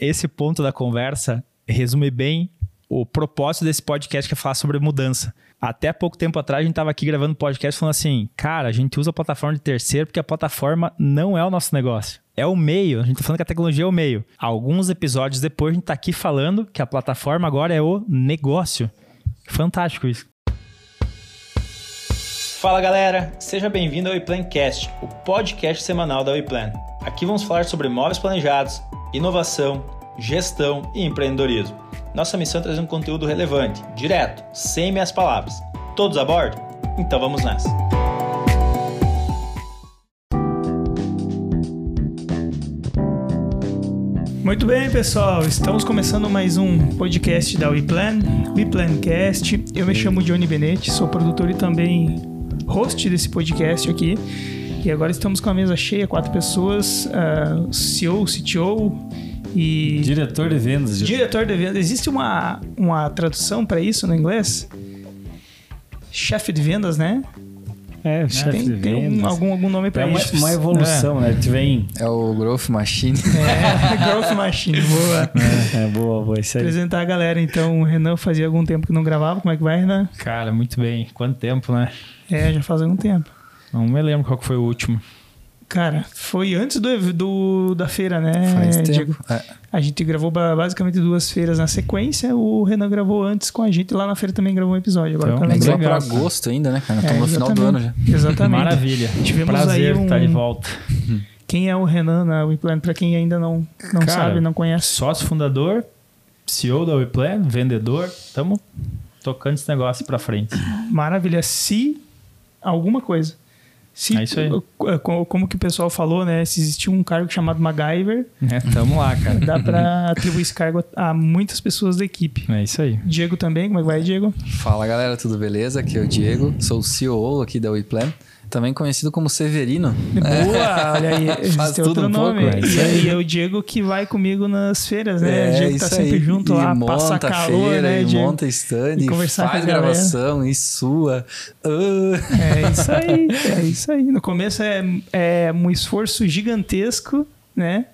esse ponto da conversa resume bem o propósito desse podcast que é falar sobre mudança. Até pouco tempo atrás a gente estava aqui gravando podcast falando assim, cara, a gente usa a plataforma de terceiro porque a plataforma não é o nosso negócio. É o meio, a gente está falando que a tecnologia é o meio. Alguns episódios depois a gente está aqui falando que a plataforma agora é o negócio. Fantástico isso. Fala galera, seja bem-vindo ao WePlanCast, o podcast semanal da WePlan. Aqui vamos falar sobre imóveis planejados, inovação, gestão e empreendedorismo. Nossa missão é trazer um conteúdo relevante, direto, sem minhas palavras. Todos a bordo? Então vamos nessa. Muito bem, pessoal. Estamos começando mais um podcast da WePlan, WePlancast. Eu me chamo Johnny Benetti, sou produtor e também host desse podcast aqui. E agora estamos com a mesa cheia, quatro pessoas, uh, CEO, CTO e... Diretor de vendas. Diretor de vendas. Existe uma, uma tradução para isso no inglês? Chefe de vendas, né? É, chefe tem, de tem vendas. um, algum, algum nome para É uma, isso. uma evolução, né? Tu vem... É o Growth Machine. É, Growth Machine, boa. É, boa, boa. Isso aí. Apresentar a galera, então. O Renan fazia algum tempo que não gravava. Como é que vai, Renan? Cara, muito bem. Quanto tempo, né? É, já faz algum tempo. Não me lembro qual que foi o último. Cara, foi antes do, do da feira, né, Faz Diego? tempo. É. A gente gravou ba- basicamente duas feiras na sequência. O Renan gravou antes com a gente. Lá na feira também gravou um episódio. Agora Então, tá Mas legal. agosto ainda, né, cara? É, Estamos no final do ano já. exatamente. Maravilha. Tivemos Prazer aí um- estar de volta. Quem é o Renan na WePlan? Pra quem ainda não, não Cara, sabe, não conhece. Sócio fundador, CEO da WePlan, vendedor. Estamos tocando esse negócio pra frente. Maravilha. Se alguma coisa. Se, É isso aí. co- Como que o pessoal falou, né? Se existia um cargo chamado MacGyver, É, tamo lá, cara. dá pra atribuir esse cargo a a muitas pessoas da equipe. É isso aí. Diego também, como é que vai, Diego? Fala galera, tudo beleza? Aqui é o Diego, sou o CEO aqui da WePlan, também conhecido como Severino. Boa, olha aí. Faz é tudo outro um nome. pouco, é e, aí. é o Diego que vai comigo nas feiras, né? o Diego tá sempre aí. junto e lá, monta passa a calor, feira, né, e Diego? monta stand, E e faz gravação, e sua. Ah. É isso aí, é isso aí. No começo é, é um esforço gigantesco, né?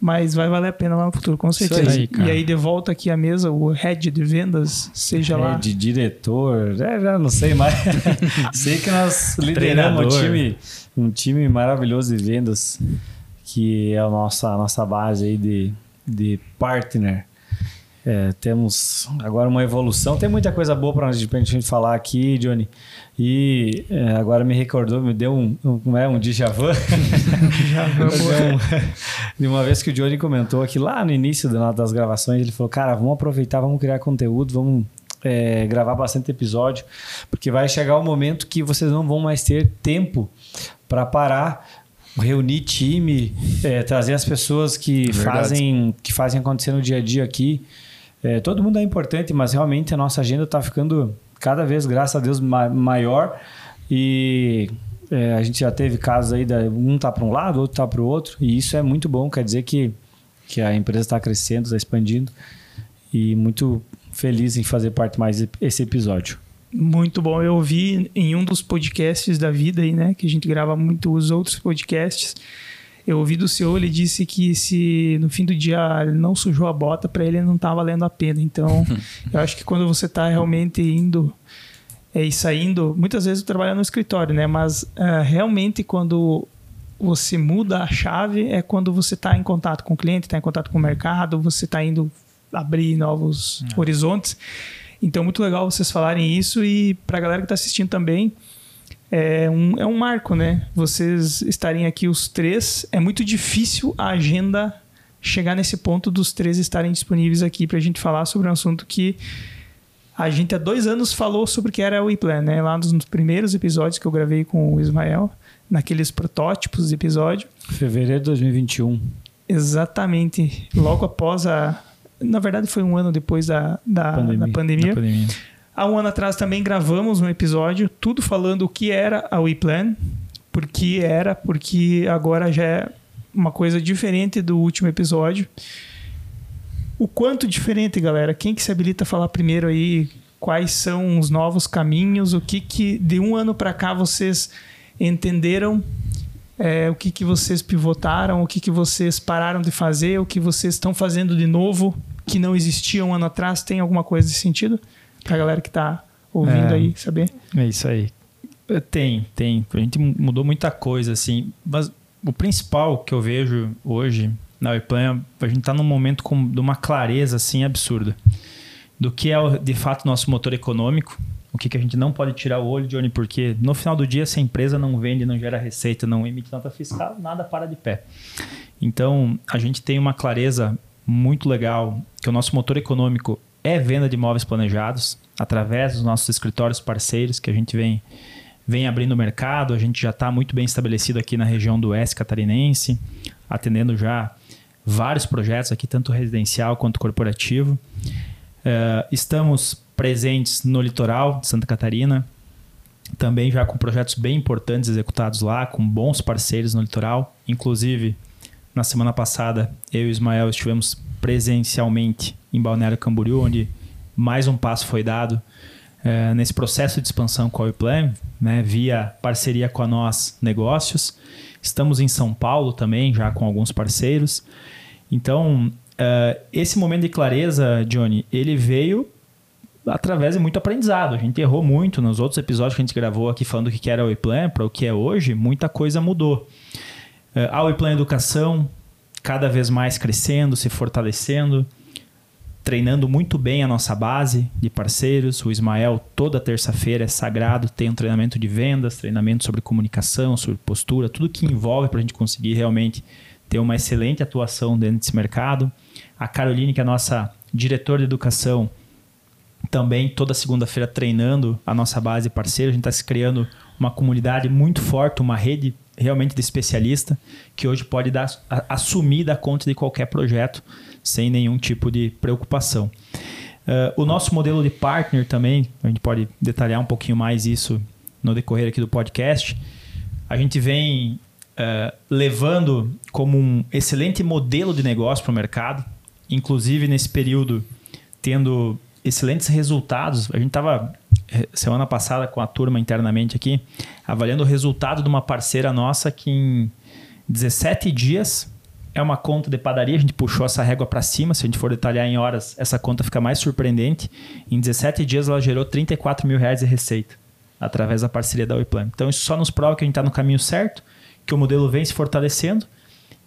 Mas vai valer a pena lá no futuro, com certeza. aí, cara. e aí, de volta aqui à mesa, o head de vendas, seja lá. É, de diretor, é, já não sei mais. sei que nós lideramos um time, um time maravilhoso de vendas, que é a nossa, a nossa base aí de, de partner. É, temos agora uma evolução. Tem muita coisa boa para a gente falar aqui, Johnny. E é, agora me recordou, me deu um, um, como é, um déjà vu. De uma vez que o Johnny comentou aqui lá no início da- das gravações, ele falou: Cara, vamos aproveitar, vamos criar conteúdo, vamos é, gravar bastante episódio, porque vai chegar o momento que vocês não vão mais ter tempo para parar, reunir time, é, trazer as pessoas que Verdade. fazem, que fazem acontecer no dia a dia aqui. É, todo mundo é importante, mas realmente a nossa agenda está ficando cada vez, graças a Deus, ma- maior. E é, a gente já teve casos aí, da, um tá para um lado, outro tá para o outro, e isso é muito bom, quer dizer que, que a empresa está crescendo, está expandindo, e muito feliz em fazer parte mais esse episódio. Muito bom. Eu ouvi em um dos podcasts da vida aí, né? Que a gente grava muito os outros podcasts. Eu ouvi do senhor, ele disse que se no fim do dia ele não sujou a bota, para ele não tá valendo a pena. Então, eu acho que quando você tá realmente indo é, e saindo, muitas vezes eu trabalho no escritório, né? Mas ah, realmente quando você muda a chave é quando você está em contato com o cliente, está em contato com o mercado, você está indo abrir novos horizontes. Então, muito legal vocês falarem isso e para a galera que está assistindo também, é um, é um marco, né? Vocês estarem aqui os três, é muito difícil a agenda chegar nesse ponto dos três estarem disponíveis aqui para a gente falar sobre um assunto que a gente há dois anos falou sobre o que era o WePlan, né? Lá nos primeiros episódios que eu gravei com o Ismael, naqueles protótipos de episódio. Fevereiro de 2021. Exatamente. Logo após a. Na verdade, foi um ano depois da, da Pandemia. da pandemia. Da pandemia. Há um ano atrás também gravamos um episódio, tudo falando o que era a WePlan, por que era, porque agora já é uma coisa diferente do último episódio. O quanto diferente, galera? Quem que se habilita a falar primeiro aí? Quais são os novos caminhos? O que que de um ano para cá vocês entenderam É, o que, que vocês pivotaram, o que, que vocês pararam de fazer, o que vocês estão fazendo de novo que não existia um ano atrás? Tem alguma coisa nesse sentido? Pra galera que tá ouvindo É. aí saber. É isso aí. É, Tem, tem. A gente mudou muita coisa, assim. Mas o principal que eu vejo hoje na Weplan, a gente tá num momento com, de uma clareza, assim, absurda. Do que é, de fato, nosso motor econômico. O que, que a gente não pode tirar o olho, Johnny, porque no final do dia, se a empresa não vende, não gera receita, não emite nota fiscal, nada para de pé. Então, a gente tem uma clareza muito legal que o nosso motor econômico é venda de imóveis planejados através dos nossos escritórios parceiros que a gente vem vem abrindo o mercado. A gente já está muito bem estabelecido aqui na região do oeste catarinense, atendendo já vários projetos aqui, tanto residencial quanto corporativo. Eh, estamos presentes no litoral de Santa Catarina, também já com projetos bem importantes executados lá, com bons parceiros no litoral. Inclusive, na semana passada, eu e o Ismael estivemos presencialmente em Balneário Camboriú, onde mais um passo foi dado eh, nesse processo de expansão com a Weplan, né, via parceria com a Nós Negócios. Estamos em São Paulo também, já com alguns parceiros. Então, eh, esse momento de clareza, Johnny, ele veio através de muito aprendizado. A gente errou muito nos outros episódios que a gente gravou aqui falando o que era o Weplan para o que é hoje, muita coisa mudou. Eh, A Weplan Educação cada vez mais crescendo, se fortalecendo, treinando muito bem a nossa base de parceiros. O Ismael, toda terça-feira, é sagrado, tem um treinamento de vendas, treinamento sobre comunicação, sobre postura, tudo que envolve para a gente conseguir realmente ter uma excelente atuação dentro desse mercado. A Caroline, que é a nossa diretora de educação, também toda segunda-feira treinando a nossa base de parceiros. A gente está se criando uma comunidade muito forte, uma rede realmente de especialista que hoje pode dar, assumir dar conta de qualquer projeto sem nenhum tipo de preocupação. Uh, o nosso modelo de partner também, a gente pode detalhar um pouquinho mais isso no decorrer aqui do podcast. A gente vem uh, levando como um excelente modelo de negócio para o mercado, inclusive nesse período tendo excelentes resultados. A gente estava semana passada com a turma internamente aqui, avaliando o resultado de uma parceira nossa que em 17 dias é uma conta de padaria, a gente puxou essa régua para cima, se a gente for detalhar em horas, essa conta fica mais surpreendente. Em 17 dias ela gerou 34 mil reais de receita através da parceria da Weplan. Então isso só nos prova que a gente está no caminho certo, que o modelo vem se fortalecendo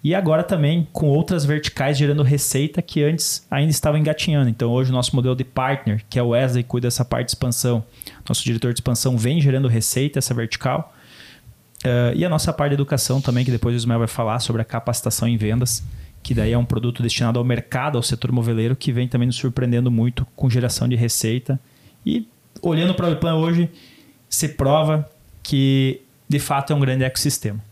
e agora também com outras verticais gerando receita que antes ainda estavam engatinhando. Então hoje o nosso modelo de partner, que é o Wesley, cuida dessa parte de expansão, nosso diretor de expansão vem gerando receita, essa vertical. Uh, e a nossa parte de educação também, que depois o Ismael vai falar sobre a capacitação em vendas, que daí é um produto destinado ao mercado, ao setor moveleiro, que vem também nos surpreendendo muito com geração de receita. E olhando para o Weplan hoje, se prova que de fato é um grande ecossistema.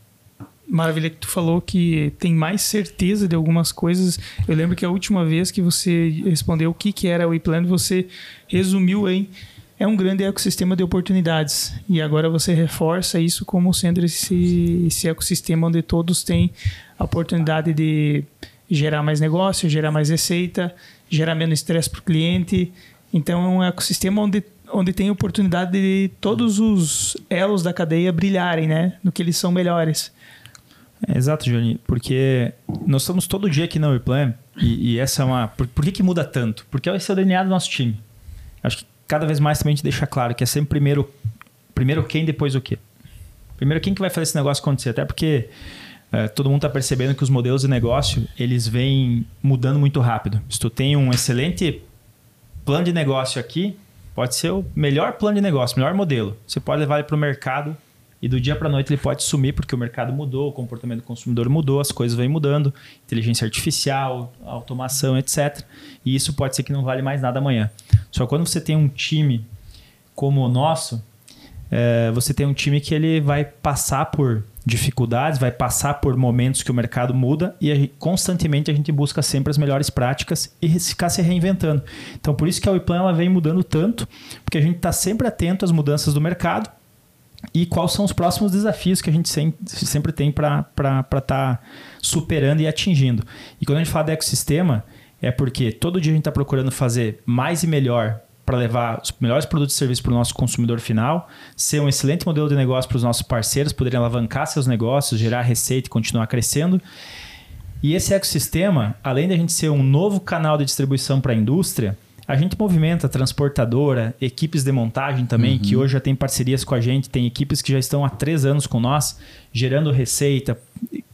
Maravilha que tu falou que tem mais certeza de algumas coisas. Eu lembro que a última vez que você respondeu o que, que era o e-plan, você resumiu em é um grande ecossistema de oportunidades. E agora você reforça isso como sendo esse, esse ecossistema onde todos têm a oportunidade de gerar mais negócio, gerar mais receita, gerar menos estresse para o cliente. Então é um ecossistema onde, onde tem oportunidade de todos os elos da cadeia brilharem, né? No que eles são melhores. É, exato, Johnny, porque nós estamos todo dia aqui na Weplan e, e essa é uma. Por, por que, que muda tanto? Porque esse é o DNA do nosso time. Acho que cada vez mais também a gente deixa claro que é sempre primeiro, primeiro quem, depois o quê. Primeiro quem que vai fazer esse negócio acontecer. Até porque é, todo mundo está percebendo que os modelos de negócio eles vêm mudando muito rápido. Se tu tem um excelente plano de negócio aqui, pode ser o melhor plano de negócio, melhor modelo. Você pode levar ele para o mercado e do dia para noite ele pode sumir porque o mercado mudou, o comportamento do consumidor mudou, as coisas vêm mudando, inteligência artificial, automação, etc. E isso pode ser que não vale mais nada amanhã. Só quando você tem um time como o nosso, é, você tem um time que ele vai passar por dificuldades, vai passar por momentos que o mercado muda e a constantemente a gente busca sempre as melhores práticas e ficar se reinventando. Então por isso que a Weplan ela vem mudando tanto, porque a gente está sempre atento às mudanças do mercado e quais são os próximos desafios que a gente sempre tem para estar tá superando e atingindo. E quando a gente fala de ecossistema, é porque todo dia a gente está procurando fazer mais e melhor para levar os melhores produtos e serviços para o nosso consumidor final, ser um excelente modelo de negócio para os nossos parceiros, poderem alavancar seus negócios, gerar receita e continuar crescendo. E esse ecossistema, além de a gente ser um novo canal de distribuição para a indústria, a gente movimenta transportadora, equipes de montagem também, uhum. que hoje já tem parcerias com a gente, tem equipes que já estão há três anos com nós, gerando receita,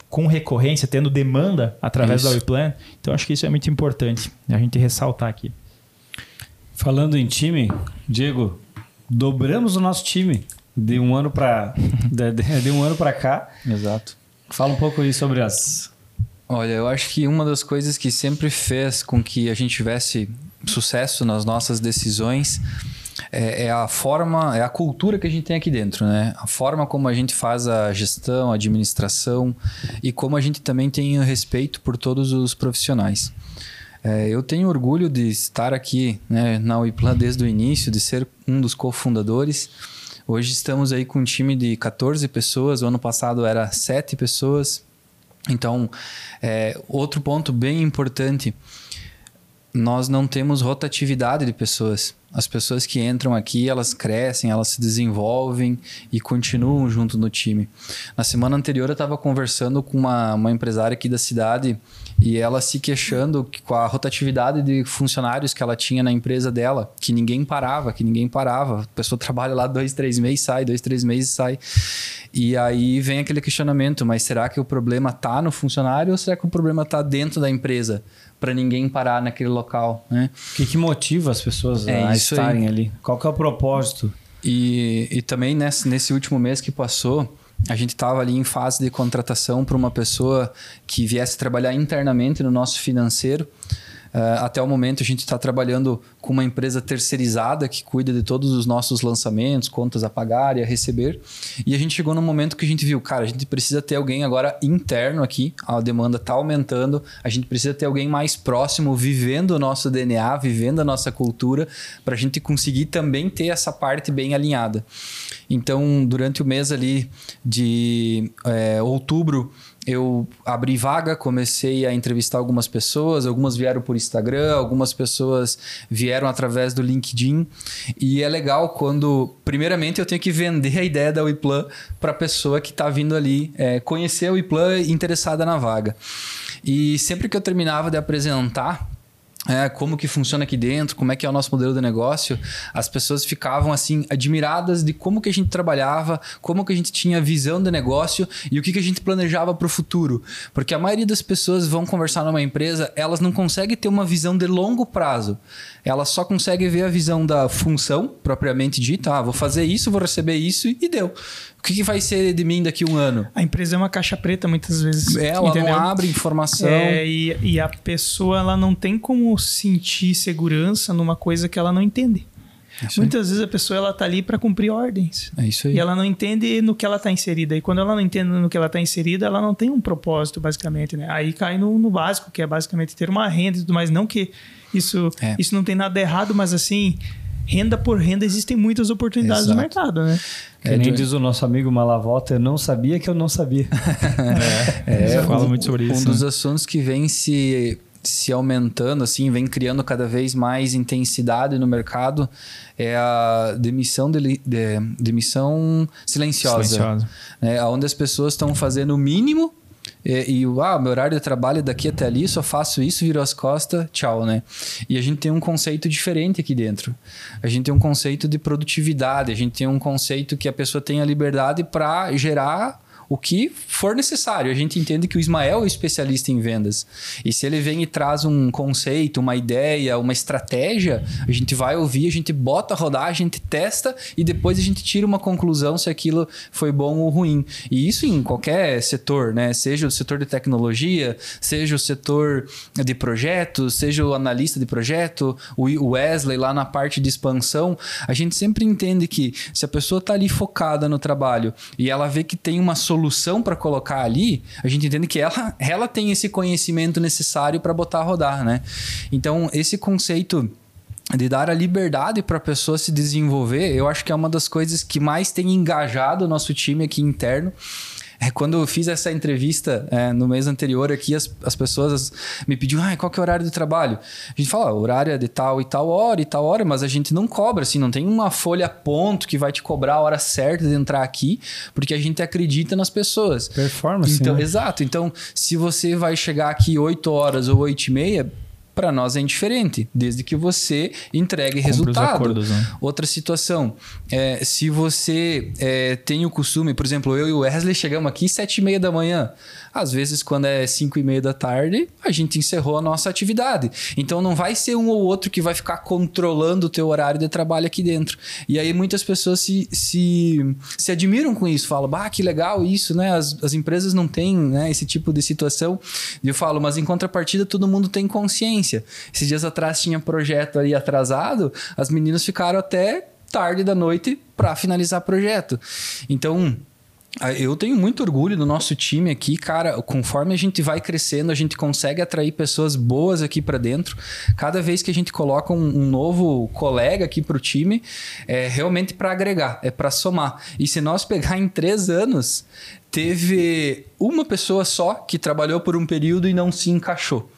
com recorrência, tendo demanda através isso. da WePlan. Então acho que isso é muito importante a gente ressaltar aqui. Falando em time, Diego, dobramos o nosso time de um ano para de, de, um ano para cá. Exato. Fala um pouco aí sobre as Olha, eu acho que uma das coisas que sempre fez com que a gente tivesse sucesso nas nossas decisões é, é, a forma, é a cultura que a gente tem aqui dentro, né? A forma como a gente faz a gestão, a administração e como a gente também tem respeito por todos os profissionais. É, eu tenho orgulho de estar aqui né, na Uiplan desde o início, de ser um dos cofundadores. Hoje estamos aí com um time de 14 pessoas, o ano passado era 7 pessoas. Então, é, outro ponto bem importante nós não temos rotatividade de pessoas. As pessoas que entram aqui, elas crescem, elas se desenvolvem e continuam junto no time. Na semana anterior, eu estava conversando com uma, uma empresária aqui da cidade e ela se queixando com a rotatividade de funcionários que ela tinha na empresa dela, que ninguém parava, que ninguém parava. A pessoa trabalha lá dois, três meses, sai, dois, três meses, sai. E aí vem aquele questionamento, mas será que o problema está no funcionário ou será que o problema está dentro da empresa? Para ninguém parar naquele local, né? O que, que motiva as pessoas é a estarem aí. ali? Qual que é o propósito? E, e também nesse, nesse último mês que passou, a gente estava ali em fase de contratação para uma pessoa que viesse trabalhar internamente no nosso financeiro. Uh, até o momento a gente está trabalhando com uma empresa terceirizada que cuida de todos os nossos lançamentos, contas a pagar e a receber. E a gente chegou no momento que a gente viu, cara, a gente precisa ter alguém agora interno aqui, a demanda está aumentando, a gente precisa ter alguém mais próximo, vivendo o nosso DNA, vivendo a nossa cultura, para a gente conseguir também ter essa parte bem alinhada. Então, durante o mês ali de é, outubro, eu abri vaga, comecei a entrevistar algumas pessoas, algumas vieram por Instagram, algumas pessoas vieram através do LinkedIn. E é legal quando, primeiramente, eu tenho que vender a ideia da WePlan para a pessoa que está vindo ali é, conhecer a WePlan interessada na vaga. E sempre que eu terminava de apresentar é, como que funciona aqui dentro, como é que é o nosso modelo de negócio, as pessoas ficavam assim admiradas de como que a gente trabalhava, como que a gente tinha visão de negócio e o que que a gente planejava para o futuro, porque a maioria das pessoas vão conversar numa empresa, elas não conseguem ter uma visão de longo prazo, elas só conseguem ver a visão da função propriamente dita, ah, vou fazer isso, vou receber isso e deu. O que, que, vai ser de mim daqui a um ano? A empresa é uma caixa preta muitas vezes. É, ela entendeu? não abre informação. É, e, e, a pessoa ela não tem como sentir segurança numa coisa que ela não entende. Isso Muitas aí. vezes a pessoa ela tá ali para cumprir ordens. É isso aí. E ela não entende no que ela está inserida. E quando ela não entende no que ela está inserida, ela não tem um propósito, basicamente. Né? Aí cai no, no básico, que é basicamente ter uma renda e tudo mais. Não que isso, é. isso não tem nada errado, mas assim, renda por renda existem muitas oportunidades Exato. no mercado, né? É, nem diz o nosso amigo Malavolta, eu não sabia que eu não sabia. é, é fala muito sobre um isso. Um dos né? assuntos que vem se se aumentando, assim, vem criando cada vez mais intensidade no mercado é a demissão, de, de demissão silenciosa. Silenciosa. Né? Onde as pessoas estão fazendo o mínimo e, e ah, meu horário de trabalho é daqui até ali, só faço isso, viro as costas, tchau, né? E a gente tem um conceito diferente aqui dentro. A gente tem um conceito de produtividade, a gente tem um conceito que a pessoa tem a liberdade para gerar o que for necessário. A gente entende que o Ismael é o especialista em vendas. E se ele vem e traz um conceito, uma ideia, uma estratégia, a gente vai ouvir, a gente bota a rodar, a gente testa e depois a gente tira uma conclusão se aquilo foi bom ou ruim. E isso em qualquer setor, né? Seja o setor de tecnologia, seja o setor de projetos, seja o analista de projeto, o Wesley lá na parte de expansão, a gente sempre entende que se a pessoa está ali focada no trabalho e ela vê que tem uma solução solução para colocar ali, a gente entende que ela, ela tem esse conhecimento necessário para botar a rodar, né? Então, esse conceito de dar a liberdade para a pessoa se desenvolver, eu acho que é uma das coisas que mais tem engajado o nosso time aqui interno. É, quando eu fiz essa entrevista é, no mês anterior aqui, as, as pessoas me pediam, ah, qual que é o horário do trabalho? A gente fala, o horário é de tal e tal hora e tal hora, mas a gente não cobra, assim, não tem uma folha a ponto que vai te cobrar a hora certa de entrar aqui, porque a gente acredita nas pessoas. Performance, então, né? Exato. Então, se você vai chegar aqui 8 horas ou 8 e meia, para nós é indiferente, desde que você entregue resultado. acordos, né? Outra situação, é, se você é, tem o costume, por exemplo, eu e o Wesley chegamos aqui sete e meia da manhã. Às vezes, quando é cinco e meia da tarde, a gente encerrou a nossa atividade. Então, não vai ser um ou outro que vai ficar controlando o teu horário de trabalho aqui dentro. E aí, muitas pessoas se, se, se admiram com isso. Falam, bah, que legal isso, né? As, as empresas não têm né, esse tipo de situação. E eu falo, mas em contrapartida, todo mundo tem consciência. Esses dias atrás tinha projeto aí atrasado, as meninas ficaram até tarde da noite para finalizar projeto. Então, eu tenho muito orgulho do nosso time aqui, cara. Conforme a gente vai crescendo, a gente consegue atrair pessoas boas aqui para dentro. Cada vez que a gente coloca um, um novo colega aqui para o time, é realmente para agregar, é para somar. E se nós pegar em três anos, teve uma pessoa só que trabalhou por um período e não se encaixou.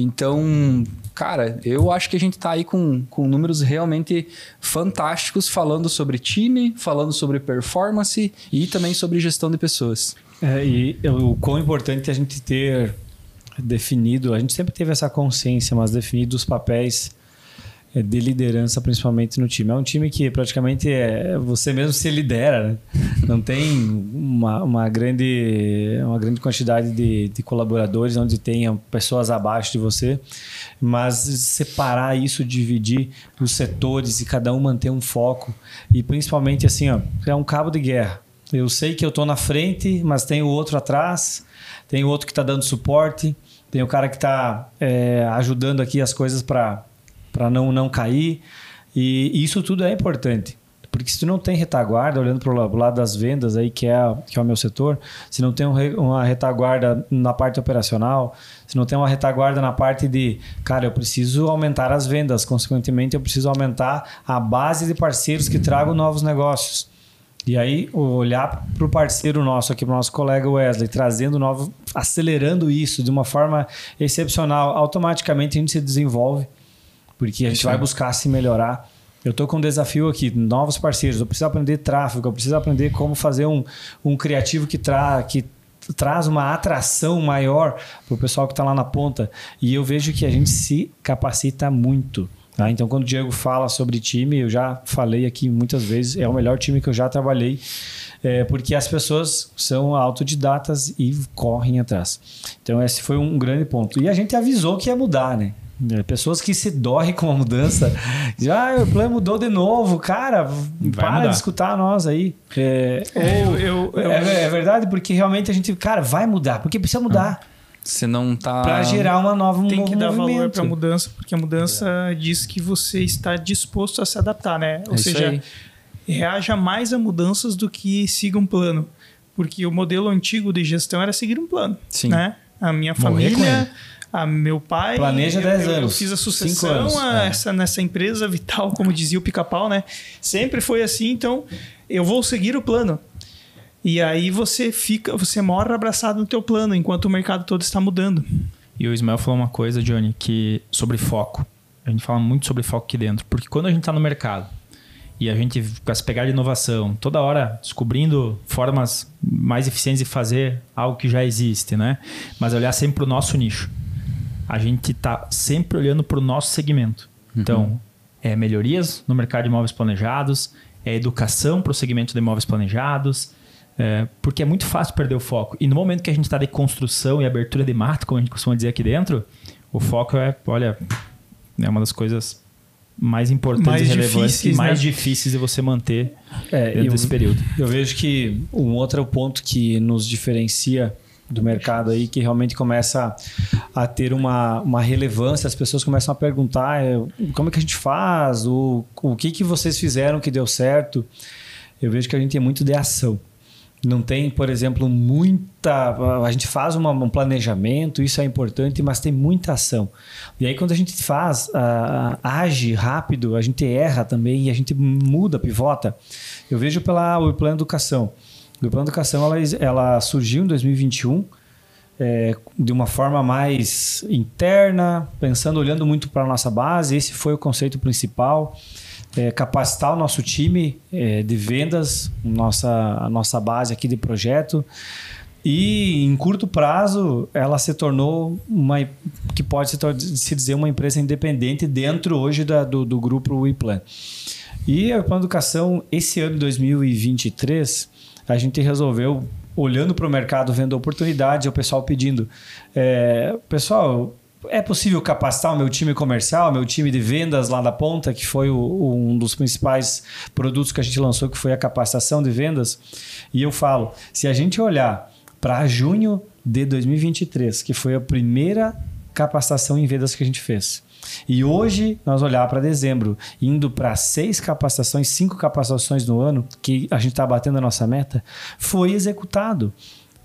Então, cara, eu acho que a gente está aí com, com números realmente fantásticos falando sobre time, falando sobre performance e também sobre gestão de pessoas. É, e o quão importante é a gente ter definido, a gente sempre teve essa consciência, mas definido os papéis de liderança, principalmente no time. É um time que praticamente é, você mesmo se lidera, né? não tem uma, uma, grande, uma grande quantidade de, de colaboradores onde tenha pessoas abaixo de você, mas separar isso, dividir os setores e cada um manter um foco e principalmente assim, ó, é um cabo de guerra. Eu sei que eu estou na frente, mas tem o outro atrás, tem o outro que está dando suporte, tem o cara que está é, ajudando aqui as coisas para para não, não cair. E isso tudo é importante. Porque se tu não tem retaguarda, olhando para o lado das vendas, aí, que, é, que é o meu setor, se não tem uma retaguarda na parte operacional, se não tem uma retaguarda na parte de, cara, eu preciso aumentar as vendas, consequentemente, eu preciso aumentar a base de parceiros que tragam novos negócios. E aí, olhar para o parceiro nosso aqui, para o nosso colega Wesley, trazendo novo, acelerando isso de uma forma excepcional, automaticamente a gente se desenvolve porque a gente vai buscar se melhorar. Eu estou com um desafio aqui, novos parceiros. Eu preciso aprender tráfego, eu preciso aprender como fazer um, um criativo que, tra que traz uma atração maior para o pessoal que está lá na ponta. E eu vejo que a gente se capacita muito. Tá? Então, quando o Diego fala sobre time, eu já falei aqui muitas vezes, é o melhor time que eu já trabalhei, é, porque as pessoas são autodidatas e correm atrás. Então, esse foi um grande ponto. E a gente avisou que ia mudar, né? É, pessoas que se dorrem com a mudança. Já ah, o plano mudou de novo, cara. Vai para mudar. de escutar nós aí. É, ou, eu, eu, é, é, verdade, porque realmente a gente, cara, vai mudar, porque precisa mudar. Você não tá. Para gerar uma nova Tem que dar movimento. valor para a mudança, porque a mudança diz que você está disposto a se adaptar, né? Ou É seja, reaja mais a mudanças do que siga um plano. Porque o modelo antigo de gestão era seguir um plano. Sim. Né? A minha Morrer com família a meu pai. Planeja eu, 10 eu, anos. Eu fiz a cinco sucessão anos, a é. essa, nessa empresa vital, como dizia o pica-pau, né? Sempre foi assim, então eu vou seguir o plano. E aí você fica, você mora abraçado no teu plano, enquanto o mercado todo está mudando. E o Ismael falou uma coisa, Johnny, que sobre foco. A gente fala muito sobre foco aqui dentro, porque quando a gente está no mercado e a gente com essa pegada de inovação, toda hora descobrindo formas mais eficientes de fazer algo que já existe, né? Mas olhar sempre para o nosso nicho a gente está sempre olhando para o nosso segmento. Uhum. Então, é melhorias no mercado de imóveis planejados, é educação para o segmento de imóveis planejados, é, porque é muito fácil perder o foco. E no momento que a gente está de construção e abertura de mato, como a gente costuma dizer aqui dentro, o foco é, olha, é uma das coisas mais importantes mais e relevantes e mais né? difíceis de você manter é, dentro eu, desse período. Eu vejo que um outro ponto que nos diferencia do mercado aí que realmente começa a ter uma, uma relevância, as pessoas começam a perguntar é, como é que a gente faz, o, o que, que vocês fizeram que deu certo. Eu vejo que a gente tem muito de ação. Não tem, por exemplo, muita. A gente faz uma, um planejamento, isso é importante, mas tem muita ação. E aí, quando a gente faz, age rápido, a gente erra também e a gente muda, pivota. Eu vejo pela, pela educação. O Plano Educação ela, ela surgiu em 2021 é, de uma forma mais interna, pensando, olhando muito para a nossa base. Esse foi o conceito principal. É, capacitar o nosso time é, de vendas, nossa, a nossa base aqui de projeto. E em curto prazo, ela se tornou uma que pode se, dizer uma empresa independente dentro hoje da, do, do grupo WePlan. E a Plano Educação, esse ano de 2023, a gente resolveu olhando para o mercado, vendo oportunidade, o pessoal pedindo. É, pessoal, é possível capacitar o meu time comercial, meu time de vendas lá da ponta, que foi o, um dos principais produtos que a gente lançou, que foi a capacitação de vendas. E eu falo, se a gente olhar para junho de 2023, que foi a primeira capacitação em vendas que a gente fez, e hoje, nós olhar para dezembro, indo para seis capacitações, cinco capacitações no ano, que a gente está batendo a nossa meta, foi executado.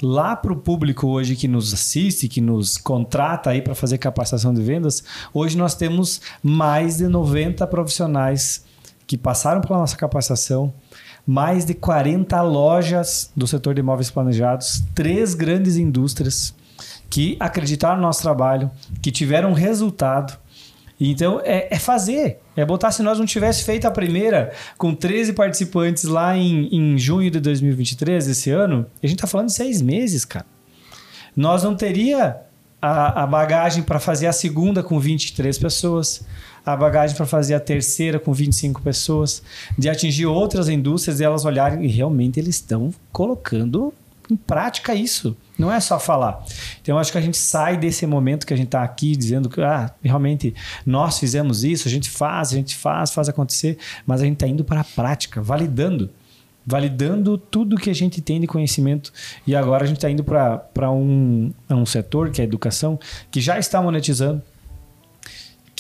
Lá para o público hoje que nos assiste, que nos contrata aí para fazer capacitação de vendas, hoje nós temos mais de 90 profissionais que passaram pela nossa capacitação, mais de 40 lojas do setor de imóveis planejados, três grandes indústrias que acreditaram no nosso trabalho, que tiveram resultado então é, é, fazer. É botar se nós não tivesse feito a primeira com 13 participantes lá em, em junho de 2023, esse ano, a gente tá falando de seis meses, cara. Nós não teria a, a bagagem para fazer a segunda com 23 pessoas, a bagagem para fazer a terceira com 25 pessoas, de atingir outras indústrias e elas olharem e realmente eles estão colocando em prática isso. Não é só falar. Então, acho que a gente sai desse momento que a gente está aqui dizendo que ah, realmente nós fizemos isso, a gente faz, a gente faz, faz acontecer, mas a gente está indo para a prática, validando. Validando tudo que a gente tem de conhecimento. E agora a gente está indo para um, um setor, que é a educação, que já está monetizando,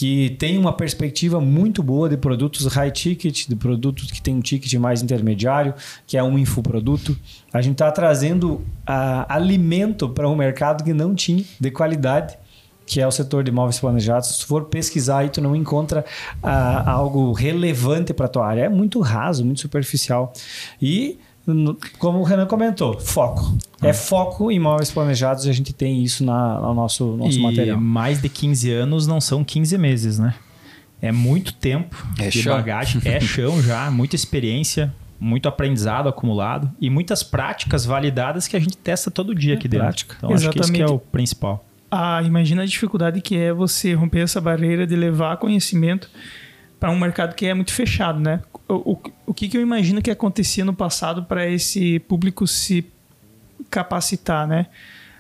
que tem uma perspectiva muito boa de produtos high ticket, de produtos que tem um ticket mais intermediário, que é um infoproduto. A gente está trazendo a, alimento para um mercado que não tinha de qualidade, que é o setor de imóveis planejados. Se for pesquisar aí, tu não encontra a, algo relevante para a tua área. É muito raso, muito superficial. E como o Renan comentou, foco. É ah. foco em imóveis planejados e a gente tem isso na, no nosso, nosso e material. mais de 15 anos não são 15 meses, né? É muito tempo é de chão. bagagem, é chão já, muita experiência, muito aprendizado acumulado e muitas práticas validadas que a gente testa todo dia é aqui dentro. Prática. Então Exatamente. acho que isso que é o principal. Ah, imagina a dificuldade que é você romper essa barreira de levar conhecimento para um mercado que é muito fechado, né? O, o, que, que eu imagino que acontecia no passado para esse público se capacitar, né?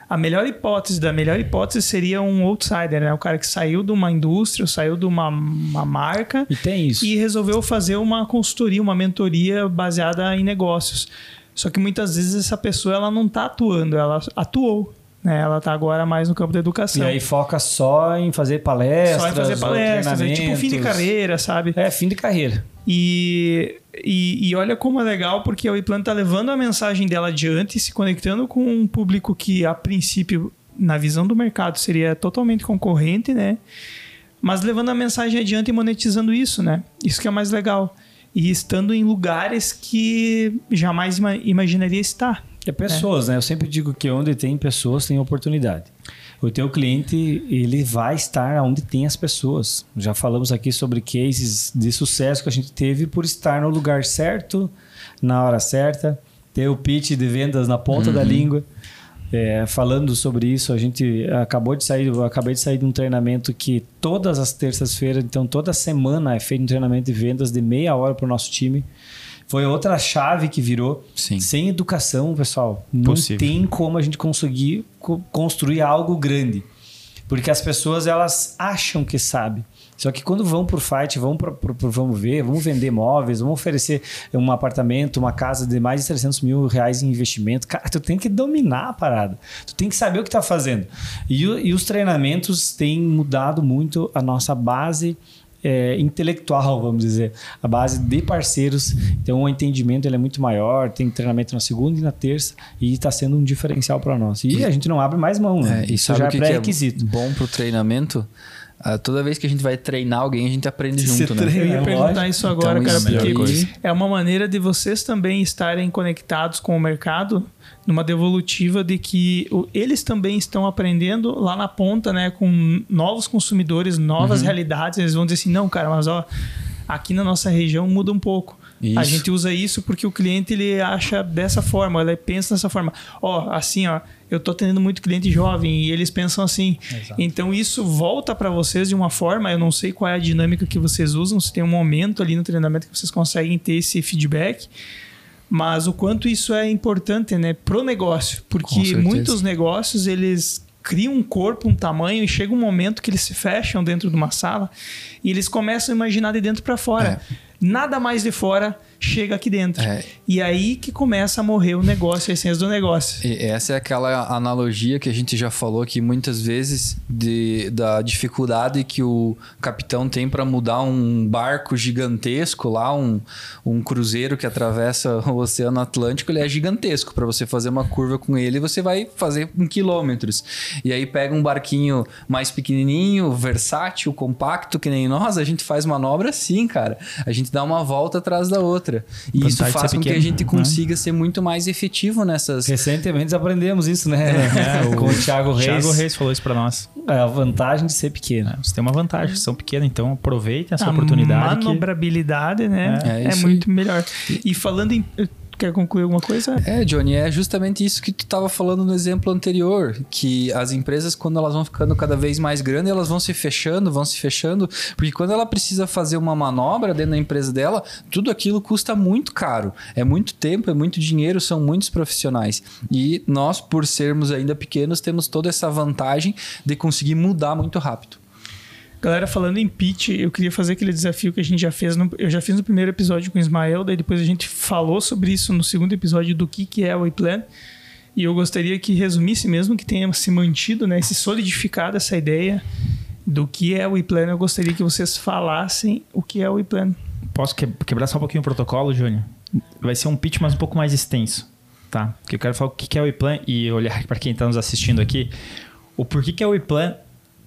A melhor hipótese da melhor hipótese seria um outsider, né? O cara que saiu de uma indústria, saiu de uma, uma marca e tem isso e resolveu fazer uma consultoria, uma mentoria baseada em negócios. Só que muitas vezes essa pessoa ela não está atuando, ela atuou. Né? Ela está agora mais no campo da educação. E aí foca só em fazer palestras. Só em fazer palestras, é tipo fim de carreira, sabe? É, fim de carreira. E, e, e olha como é legal, porque a Wiplan está levando a mensagem dela adiante, se conectando com um público que, a princípio, na visão do mercado, seria totalmente concorrente, né? Mas levando a mensagem adiante e monetizando isso, né? Isso que é mais legal. E estando em lugares que jamais imaginaria estar. É pessoas, né? Eu sempre digo que onde tem pessoas tem oportunidade. O teu cliente, ele vai estar onde tem as pessoas. Já falamos aqui sobre cases de sucesso que a gente teve por estar no lugar certo, na hora certa, ter o pitch de vendas na ponta uhum. da língua. É, falando sobre isso, a gente acabou de sair, eu acabei de sair de um treinamento que todas as terças-feiras, então toda semana é feito um treinamento de vendas de meia hora para o nosso time. Foi outra chave que virou. Sim. Sem educação, pessoal, não Possível. tem como a gente conseguir construir algo grande. Porque as pessoas elas acham que sabem. Só que quando vão por fight, vão pro, pro, pro, vamos ver, vamos vender móveis, vamos oferecer um apartamento, uma casa de mais de 300 mil reais em investimento. Cara, tu tem que dominar a parada. Tu tem que saber o que tá fazendo. E, e os treinamentos têm mudado muito a nossa base é, intelectual, vamos dizer, a base de parceiros. Então o entendimento ele é muito maior, tem treinamento na segunda e na terça e está sendo um diferencial para nós. E, a gente não abre mais mão, né? É, e Isso já é pré-requisito. É bom para o treinamento. Ah, toda vez que a gente vai treinar alguém, a gente aprende Se junto, né? Eu ia É, perguntar lógico. isso agora, Então, cara, isso é a porque coisa. é uma maneira de vocês também estarem conectados com o mercado numa devolutiva de que eles também estão aprendendo lá na ponta, né, com novos consumidores, novas Uhum. realidades. Eles vão dizer assim, não, cara, mas ó, aqui na nossa região muda um pouco. A Isso. gente usa isso porque o cliente ele acha dessa forma, ele pensa dessa forma. Ó, assim, ó, eu tô atendendo muito cliente jovem e eles pensam assim. Então isso volta para vocês de uma forma, eu não sei qual é a dinâmica que vocês usam, se tem um momento ali no treinamento que vocês conseguem ter esse feedback, mas o quanto isso é importante, né, pro negócio, porque muitos negócios eles criam um corpo, um tamanho e chega um momento que eles se fecham dentro de uma sala e eles começam a imaginar de dentro para fora. Nada mais de fora chega aqui dentro. É. E aí que começa a morrer o negócio, a essência do negócio. E Essa é aquela analogia que a gente já falou aqui muitas vezes de, da dificuldade que o capitão tem para mudar um barco gigantesco lá, um, um cruzeiro que atravessa o Oceano Atlântico, ele é gigantesco. Para você fazer uma curva com ele, você vai fazer em quilômetros. E aí pega um barquinho mais pequenininho, versátil, compacto, que nem nós, a gente faz manobra assim, cara. A gente dá uma volta atrás da outra. E Vantagem isso faz com que a pequeno, gente né? consiga ser muito mais efetivo nessas Recentemente aprendemos isso, né? É, Com o Thiago Reis. Thiago Reis falou isso pra nós. É a vantagem de ser pequeno. né? Você tem uma vantagem, são pequenas, então aproveitem essa a oportunidade. que- manobrabilidade, né? É, é É, muito melhor. E falando em. Quer concluir alguma coisa? É, Johnny, é justamente isso que tu estava falando no exemplo anterior, que as empresas quando elas vão ficando cada vez mais grandes, elas vão se fechando, vão se fechando, porque quando ela precisa fazer uma manobra dentro da empresa dela, tudo aquilo custa muito caro. É muito tempo, é muito dinheiro, são muitos profissionais. E nós, por sermos ainda pequenos, temos toda essa vantagem de conseguir mudar muito rápido. Galera, falando em pitch, eu queria fazer aquele desafio que a gente já fez. No, eu já fiz no primeiro episódio com o Ismael, daí depois a gente falou sobre isso no segundo episódio do que, que é o iPlan. E eu gostaria que resumisse mesmo, que tenha se mantido, né, se solidificado essa ideia do que é o iPlan. Eu gostaria que vocês falassem o que é o iPlan. Posso que- quebrar só um pouquinho o protocolo, Júnior? Vai ser um pitch, mas um pouco mais extenso, tá? Porque eu quero falar o que que é o iPlan e olhar para quem está nos assistindo aqui. O porquê que é o iPlan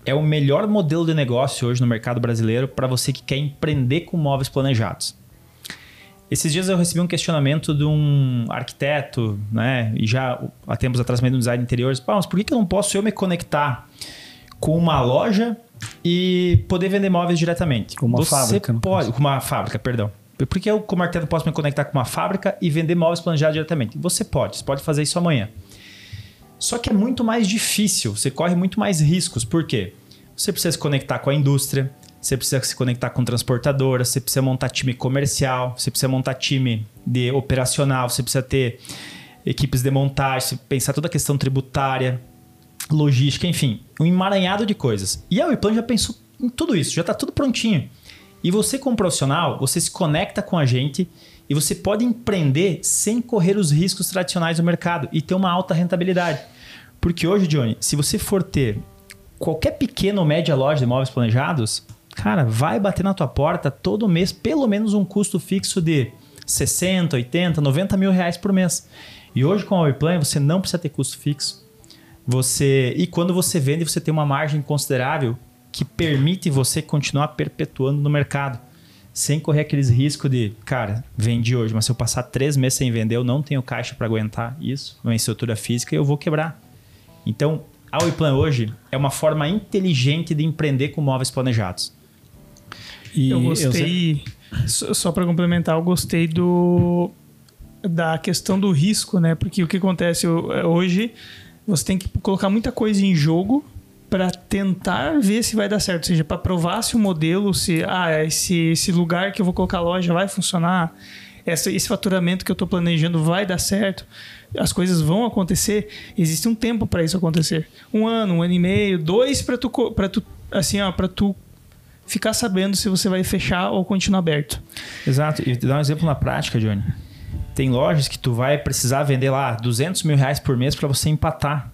é o melhor modelo de negócio hoje no mercado brasileiro para você que quer empreender com móveis planejados. Esses dias eu recebi um questionamento de um arquiteto, né? E já há tempos atrás também de um design de interiores. Pá, mas por que, eu não posso eu me conectar com uma loja e poder vender móveis diretamente? Com uma Você fábrica, pode, com uma fábrica, perdão. Por que eu, como arquiteto, posso me conectar com uma fábrica e vender móveis planejados diretamente? Você pode, você pode fazer isso amanhã. Só que é muito mais difícil, você corre muito mais riscos. Por quê? Você precisa se conectar com a indústria, você precisa se conectar com transportadora, você precisa montar time comercial, você precisa montar time de operacional, você precisa ter equipes de montagem, pensar toda a questão tributária, logística, enfim, um emaranhado de coisas. E a Wiplan já pensou em tudo isso, já está tudo prontinho. E você, como profissional, você se conecta com a gente e você pode empreender sem correr os riscos tradicionais do mercado e ter uma alta rentabilidade. Porque hoje, Johnny, se você for ter qualquer pequena ou média loja de móveis planejados, cara, vai bater na tua porta todo mês pelo menos um custo fixo de 60, 80, 90 mil reais por mês. E hoje com a Wayplan você não precisa ter custo fixo. Você e quando você vende você tem uma margem considerável que permite você continuar perpetuando no mercado sem correr aqueles riscos de, cara, vendi hoje, mas se eu passar três meses sem vender, eu não tenho caixa para aguentar isso, uma estrutura física e eu vou quebrar. Então, a Wayplan hoje é uma forma inteligente de empreender com móveis planejados. E eu gostei, só, só para complementar, eu gostei do da questão do risco, né? Porque o que acontece ho- hoje, você tem que colocar muita coisa em jogo para tentar ver se vai dar certo, ou seja, para provar se o modelo, se ah, esse, esse lugar que eu vou colocar a loja vai funcionar, essa, esse faturamento que eu estou planejando vai dar certo, as coisas vão acontecer. Existe um tempo para isso acontecer, um ano, um ano e meio, dois para tu, para tu, assim, ó, para tu ficar sabendo se você vai fechar ou continuar aberto. Exato. E te um exemplo na prática, Johnny. Tem lojas que tu vai precisar vender lá 200 mil reais por mês para você empatar.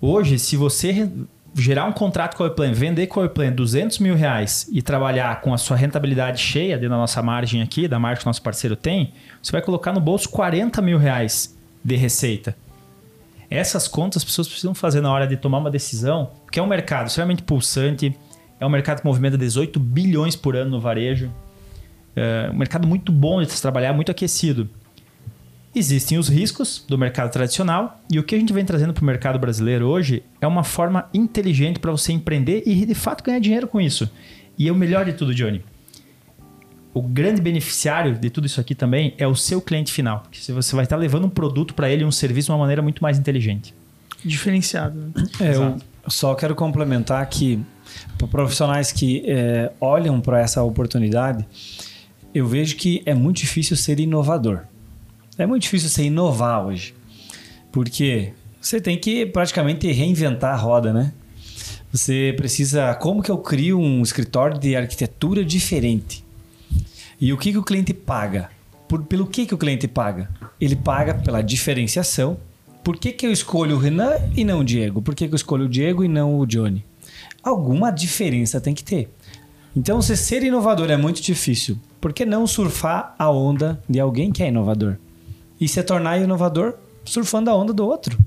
Hoje, se você gerar um contrato com a Wayplan, vender com a Wayplan 200 mil reais e trabalhar com a sua rentabilidade cheia dentro da nossa margem aqui, da margem que o nosso parceiro tem, você vai colocar no bolso 40 mil reais de receita. Essas contas as pessoas precisam fazer na hora de tomar uma decisão, que é um mercado extremamente pulsante, É um mercado que movimenta 18 bilhões por ano no varejo. É um mercado muito bom de se trabalhar, muito aquecido. Existem os riscos do mercado tradicional e o que a gente vem trazendo para o mercado brasileiro hoje é uma forma inteligente para você empreender e de fato ganhar dinheiro com isso. E é o melhor de tudo, Johnny. O grande beneficiário de tudo isso aqui também é o seu cliente final. Porque você vai estar levando um produto para ele, um serviço de uma maneira muito mais inteligente. Diferenciado. Né? É, eu só quero complementar que para profissionais que é, olham para essa oportunidade, eu vejo que é muito difícil ser inovador. É muito difícil você inovar hoje. Porque você tem que praticamente reinventar a roda, né? Você precisa. Como que eu crio um escritório de arquitetura diferente? E o que, que o cliente paga? Por, pelo que, que o cliente paga? Ele paga pela diferenciação. Por que, que eu escolho o Renan e não o Diego? Por que, que eu escolho o Diego e não o Johnny? Alguma diferença tem que ter. Então, você ser inovador é muito difícil. Por que não surfar a onda de alguém que é inovador? E se tornar inovador surfando a onda do outro.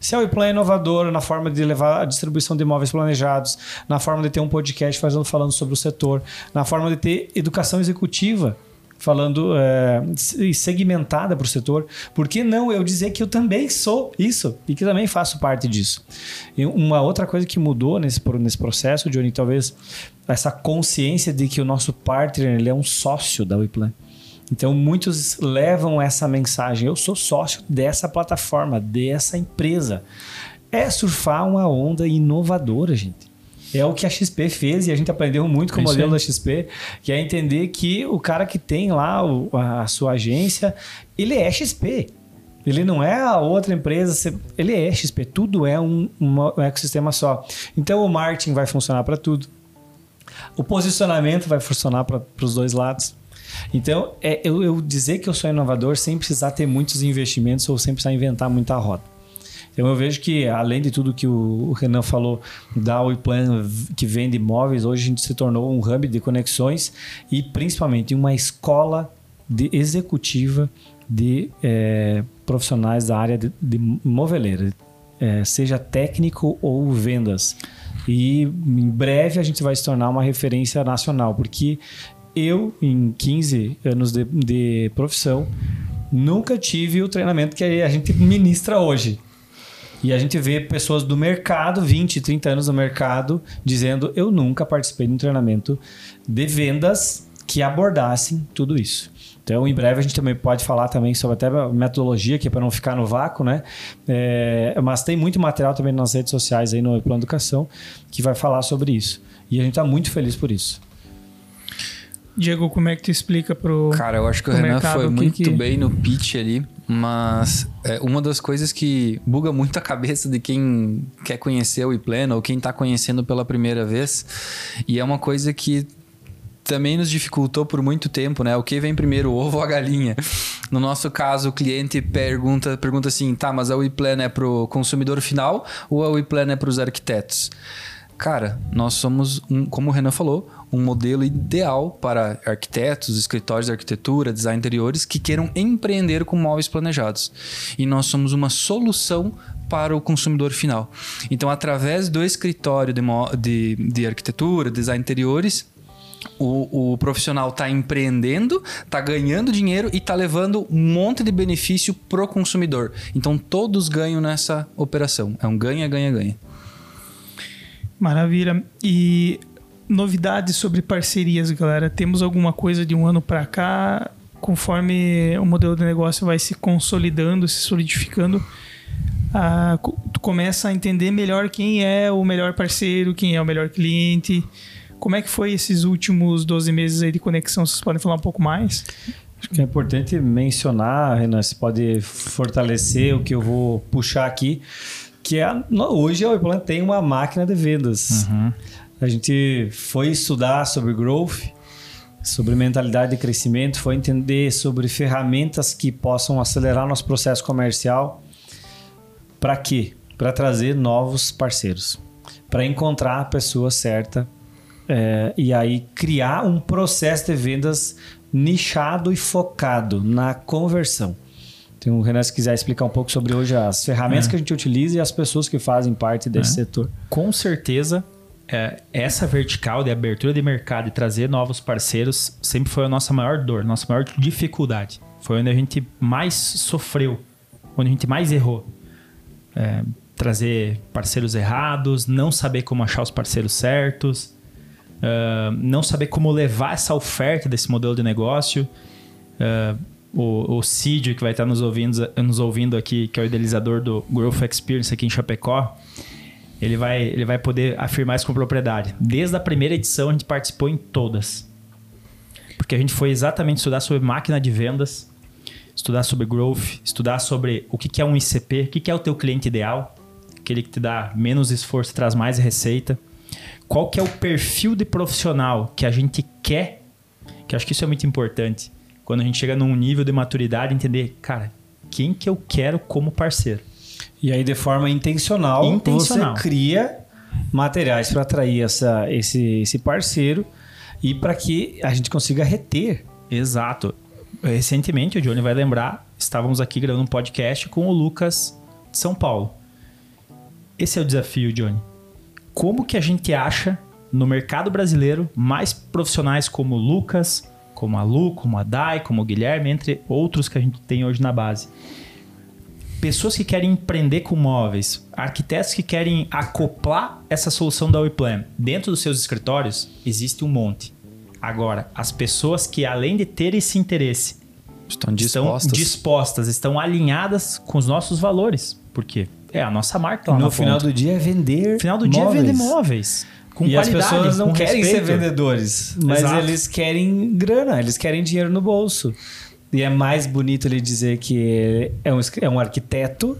Se a Weplan é inovadora na forma de levar a distribuição de imóveis planejados, na forma de ter um podcast fazendo, falando sobre o setor, na forma de ter educação executiva falando é, segmentada para o setor, por que não eu dizer que eu também sou isso e que também faço parte disso? E uma outra coisa que mudou nesse, nesse processo, Johnny, talvez essa consciência de que o nosso partner ele é um sócio da Weplan. Então muitos levam essa mensagem: eu sou sócio dessa plataforma, dessa empresa. É surfar uma onda inovadora, gente. É o que a XP fez e a gente aprendeu muito com o modelo da XP, que é entender que o cara que tem lá a sua agência, ele é XP. Ele não é a outra empresa, ele é XP. Tudo é um, um ecossistema só. Então o marketing vai funcionar para tudo. O posicionamento vai funcionar para os dois lados. Então, é, eu, eu dizer que eu sou inovador sem precisar ter muitos investimentos ou sem precisar inventar muita roda. Então eu vejo que, além de tudo que o Renan falou da Wiplan que vende imóveis, hoje a gente se tornou um hub de conexões e principalmente uma escola de executiva de é, profissionais da área de, de moveleira, é, seja técnico ou vendas. E em breve a gente vai se tornar uma referência nacional, porque eu, em 15 anos de, de profissão, nunca tive o treinamento que a gente ministra hoje. E a gente vê pessoas do mercado, 20, 30 anos no mercado, dizendo: Eu nunca participei de um treinamento de vendas que abordassem tudo isso. Então, em breve a gente também pode falar também sobre até metodologia, é para não ficar no vácuo, né? É, mas tem muito material também nas redes sociais aí no Plano Educação que vai falar sobre isso. E a gente está muito feliz por isso. Diego, como é que tu explica pro. Cara, eu acho que o Renan foi muito que... bem no pitch ali, mas é uma das coisas que buga muito a cabeça de quem quer conhecer o iPlano ou quem está conhecendo pela primeira vez, e é uma coisa que também nos dificultou por muito tempo, né? O que vem primeiro, o ovo ou a galinha? No nosso caso, o cliente pergunta, pergunta assim, tá, mas a WePlan é pro consumidor final ou a WePlan é para os arquitetos? Cara, nós somos, um, como o Renan falou, um modelo ideal para arquitetos, escritórios de arquitetura, design interiores que queiram empreender com móveis planejados. E nós somos uma solução para o consumidor final. Então, através do escritório de, de, de arquitetura, design interiores, o, o, profissional está empreendendo, está ganhando dinheiro e está levando um monte de benefício pro consumidor. Então todos ganham nessa operação. É um ganha, ganha, ganha. Maravilha. E novidades sobre parcerias, galera? Temos alguma coisa de um ano para cá? Conforme o modelo de negócio vai se consolidando, se solidificando, ah, tu começa a entender melhor quem é o melhor parceiro, quem é o melhor cliente. Como é que foi esses últimos 12 meses aí de conexão? Vocês podem falar um pouco mais? Acho que é importante mencionar, Renan, se pode fortalecer o que eu vou puxar aqui, que é, hoje a Webplan tem uma máquina de vendas. Uhum. A gente foi estudar sobre growth, sobre mentalidade de crescimento, foi entender sobre ferramentas que possam acelerar nosso processo comercial. Para quê? Para trazer novos parceiros, para encontrar a pessoa certa é, e aí criar um processo de vendas nichado e focado na conversão. Então, o Renan, se quiser explicar um pouco sobre hoje as ferramentas é. que a gente utiliza e as pessoas que fazem parte desse é. setor. Com certeza, é, essa vertical de abertura de mercado e trazer novos parceiros sempre foi a nossa maior dor, nossa maior dificuldade. Foi onde a gente mais sofreu, onde a gente mais errou. É, trazer parceiros errados, não saber como achar os parceiros certos, uh, não saber como levar essa oferta desse modelo de negócio. Uh, o, o Cid, que vai estar nos ouvindo, nos ouvindo aqui, que é o idealizador do Growth Experience aqui em Chapecó, ele vai, ele vai poder afirmar isso com propriedade. Desde a primeira edição, a gente participou em todas. Porque a gente foi exatamente estudar sobre máquina de vendas, estudar sobre growth, estudar sobre o que é um ICP, o que é o teu cliente ideal, aquele que te dá menos esforço traz mais receita. Qual que é o perfil de profissional que a gente quer, que acho que isso é muito importante. Quando a gente chega num nível de maturidade, entender, cara, quem que eu quero como parceiro. E aí, de forma intencional, intencional. você cria materiais para atrair essa, esse, esse parceiro e para que a gente consiga reter. Exato. Recentemente, o Johnny vai lembrar, estávamos aqui gravando um podcast com o Lucas de São Paulo. Esse é o desafio, Johnny. Como que a gente acha no mercado brasileiro mais profissionais como o Lucas, como a Lu, como a Dai, como o Guilherme, entre outros que a gente tem hoje na base? Pessoas que querem empreender com móveis, arquitetos que querem acoplar essa solução da WePlan dentro dos seus escritórios, existe um monte. Agora, as pessoas que além de ter esse interesse, estão dispostas, estão, dispostas, estão alinhadas com os nossos valores. Por quê? É a nossa marca lá No final ponta. do dia é vender. No final do móveis. dia é vender móveis. Com e as pessoas não querem respeito. ser vendedores, mas Exato. eles querem grana, eles querem dinheiro no bolso. E é mais bonito ele dizer que é um, é um arquiteto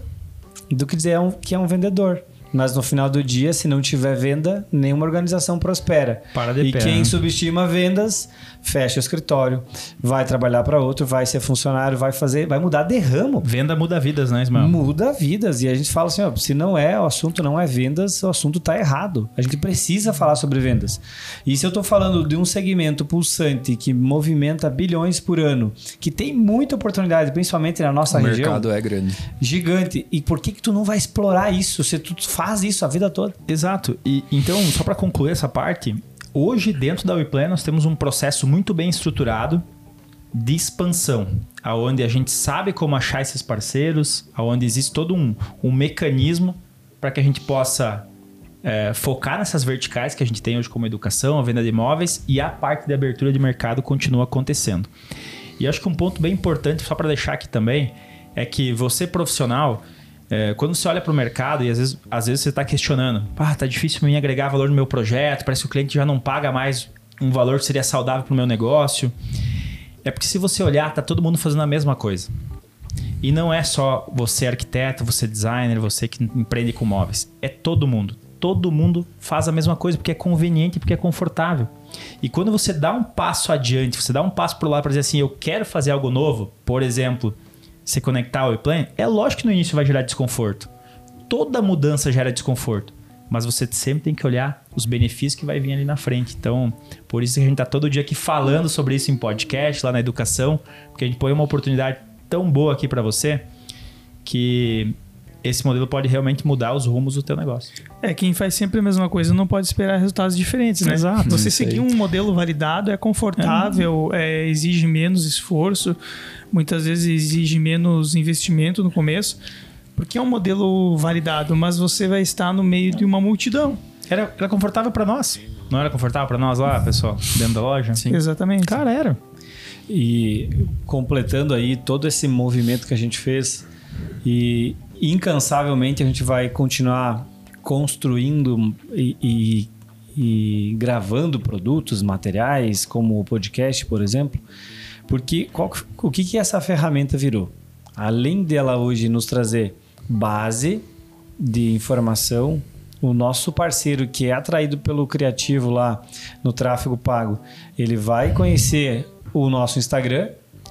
do que dizer que é um vendedor. Mas no final do dia, se não tiver venda, nenhuma organização prospera. Para de e pé, quem né? subestima vendas fecha o escritório, vai trabalhar para outro, vai ser funcionário, vai fazer, vai mudar de ramo. Venda muda vidas, né, Ismael? Muda vidas. E a gente fala assim, ó, se não é, o assunto não é vendas, o assunto tá errado. A gente precisa falar sobre vendas. E se eu tô falando de um segmento pulsante que movimenta bilhões por ano, que tem muita oportunidade, principalmente na nossa o região. O mercado é grande. Gigante. E por que que tu não vai explorar isso se tu faz isso a vida toda? Exato. E então, só para concluir essa parte, Hoje, dentro da WePlan, nós temos um processo muito bem estruturado de expansão, aonde a gente sabe como achar esses parceiros, aonde existe todo um, um mecanismo para que a gente possa é, focar nessas verticais que a gente tem hoje como educação, a venda de imóveis e a parte de abertura de mercado continua acontecendo. E acho que um ponto bem importante, só para deixar aqui também, é que você profissional, é, quando você olha para o mercado e às vezes, às vezes você está questionando, ah, tá difícil para mim agregar valor no meu projeto, parece que o cliente já não paga mais um valor que seria saudável para o meu negócio. É porque se você olhar, tá todo mundo fazendo a mesma coisa. E não é só você arquiteto, você designer, você que empreende com móveis. É todo mundo. Todo mundo faz a mesma coisa porque é conveniente, porque é confortável. E quando você dá um passo adiante, você dá um passo para lado para dizer assim, eu quero fazer algo novo, por exemplo, se conectar ao e-plan, é lógico que no início vai gerar desconforto. Toda mudança gera desconforto. Mas você sempre tem que olhar os benefícios que vai vir ali na frente. Então, por isso que a gente está todo dia aqui falando sobre isso em podcast, lá na educação, porque a gente põe uma oportunidade tão boa aqui para você que esse modelo pode realmente mudar os rumos do teu negócio. É, quem faz sempre a mesma coisa não pode esperar resultados diferentes, né? Exato. Você seguir um modelo validado é confortável, é. É, exige menos esforço, muitas vezes exige menos investimento no começo, porque é um modelo validado, mas você vai estar no meio de uma multidão. Era, era confortável para nós? Não era confortável para nós lá, pessoal, dentro da loja? Sim. Exatamente. Cara, era. E completando aí todo esse movimento que a gente fez e incansavelmente a gente vai continuar construindo e, e, e gravando produtos, materiais, como o podcast, por exemplo, porque qual, o que, que essa ferramenta virou? Além dela hoje nos trazer base de informação, o nosso parceiro que é atraído pelo criativo lá no tráfego pago, ele vai conhecer o nosso Instagram,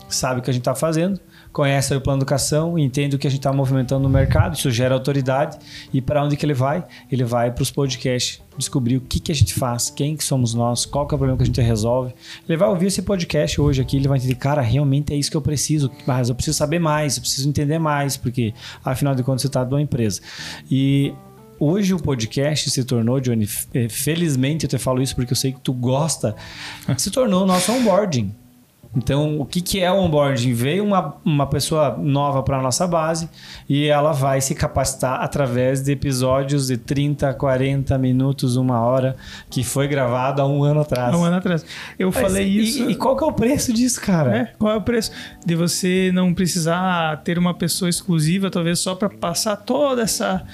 sabe o que a gente está fazendo, conhece o plano de educação, entende o que a gente está movimentando no mercado, isso gera autoridade. E para onde que ele vai? Ele vai para os podcasts, descobrir o que, que a gente faz, quem que somos nós, qual que é o problema que a gente resolve. Ele vai ouvir esse podcast hoje aqui, ele vai entender, cara, realmente é isso que eu preciso, mas eu preciso saber mais, eu preciso entender mais, porque afinal de contas você está de uma empresa. E hoje o podcast se tornou, Johnny, eh, felizmente eu te falo isso porque eu sei que tu gosta, se tornou o nosso onboarding. Então, o que, que é o onboarding? Veio uma, uma pessoa nova para a nossa base e ela vai se capacitar através de episódios de 30, 40 minutos, uma hora, que foi gravado há um ano atrás. Há um ano atrás. Eu Mas falei e- isso. E, qual que é o preço disso, cara? É, qual é o preço de você não precisar ter uma pessoa exclusiva, talvez só para passar toda essa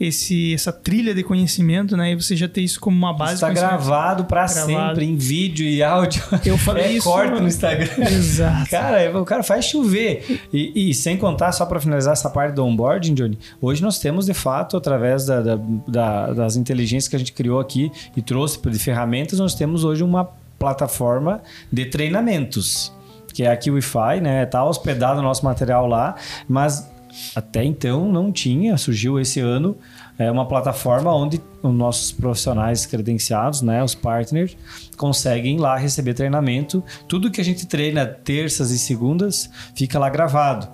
esse essa trilha de conhecimento, né? E você já ter isso como uma base. Está gravado para sempre, em vídeo e áudio. Eu falei é isso- corte no Instagram. Exato. Cara, o cara faz chover. E, e sem contar, só para finalizar essa parte do onboarding, Johnny, hoje nós temos de fato, através da- da- da- das inteligências que a gente criou aqui e trouxe de ferramentas, nós temos hoje uma plataforma de treinamentos. Que é aqui o Wi-Fi, né? Tá hospedado o nosso material lá, mas até então não tinha, surgiu esse ano é uma plataforma onde os nossos profissionais credenciados, né, os partners, conseguem lá receber treinamento. Tudo que a gente treina terças e segundas fica lá gravado.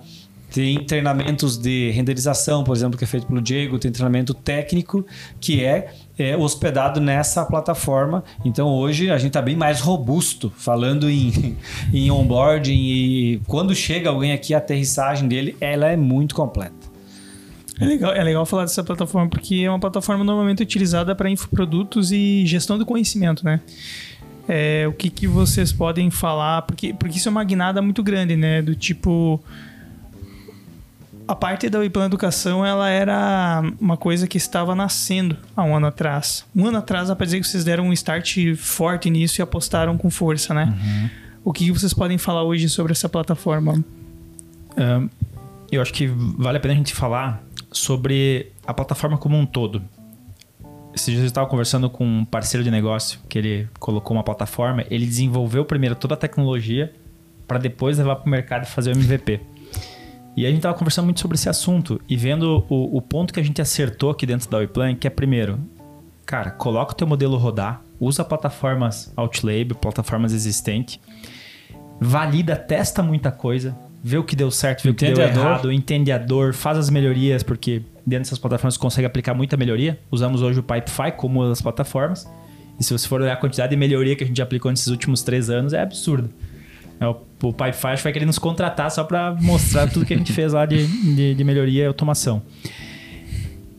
Tem treinamentos de renderização, por exemplo, que é feito pelo Diego, tem treinamento técnico que é, é hospedado nessa plataforma. Então hoje a gente está bem mais robusto, falando em, em onboarding e quando chega alguém aqui, a aterrissagem dele, ela é muito completa. É legal, é legal falar dessa plataforma porque é uma plataforma normalmente utilizada para infoprodutos e gestão do conhecimento, né? É, o que, que vocês podem falar? Porque, porque isso é uma guinada muito grande, né? Do tipo. A parte da Wiplan Educação ela era uma coisa que estava nascendo há um ano atrás. Um ano atrás, apesar de que vocês deram um start forte nisso e apostaram com força, né? O que vocês podem falar hoje sobre essa plataforma? Eu acho que vale a pena a gente falar sobre a plataforma como um todo. Esses dias eu estava conversando com um parceiro de negócio que ele colocou uma plataforma. Ele desenvolveu primeiro toda a tecnologia para depois levar para o mercado e fazer o MVP. E a gente estava conversando muito sobre esse assunto e vendo o, o ponto que a gente acertou aqui dentro da Wiplan, que é primeiro, cara, coloca o teu modelo rodar, usa plataformas Outlab, plataformas existentes, valida, testa muita coisa, vê o que deu certo, vê o que deu errado, entende a dor, faz as melhorias, porque dentro dessas plataformas você consegue aplicar muita melhoria. Usamos hoje o Pipefy como uma das plataformas. E se você for olhar a quantidade de melhoria que a gente aplicou nesses últimos três anos, é absurdo. É, o, que vai querer nos contratar só para mostrar tudo que a gente fez lá de, de, de melhoria e automação.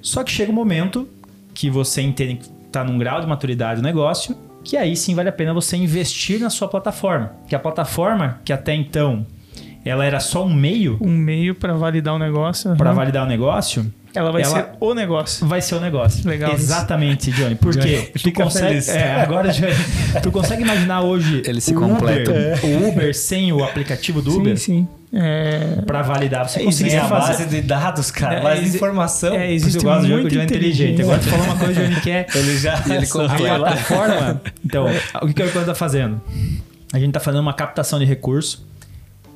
Só que chega um momento que você entende que está num grau de maturidade do negócio, que aí sim vale a pena você investir na sua plataforma. Que a plataforma, que até então ela era só um meio Um meio para validar o negócio. para validar o negócio, Ela vai Ela- ser o negócio. vai ser o negócio. Legal isso. Exatamente, Johnny. Porque Johnny, tu consegue. É, agora, Johnny, tu consegue imaginar hoje Eles se. Uber, o Uber sem o aplicativo do Uber Sim, sim. É, para validar. Você É, conseguiria Tem a fazer. base de dados, cara, É, base de informação. é, existe eu gosto de jogo é inteligente. Agora tu falou uma coisa, Johnny, que é Ele já E ele a completa. plataforma. Então, o que que a Wiplan está fazendo? A gente está fazendo uma captação de recurso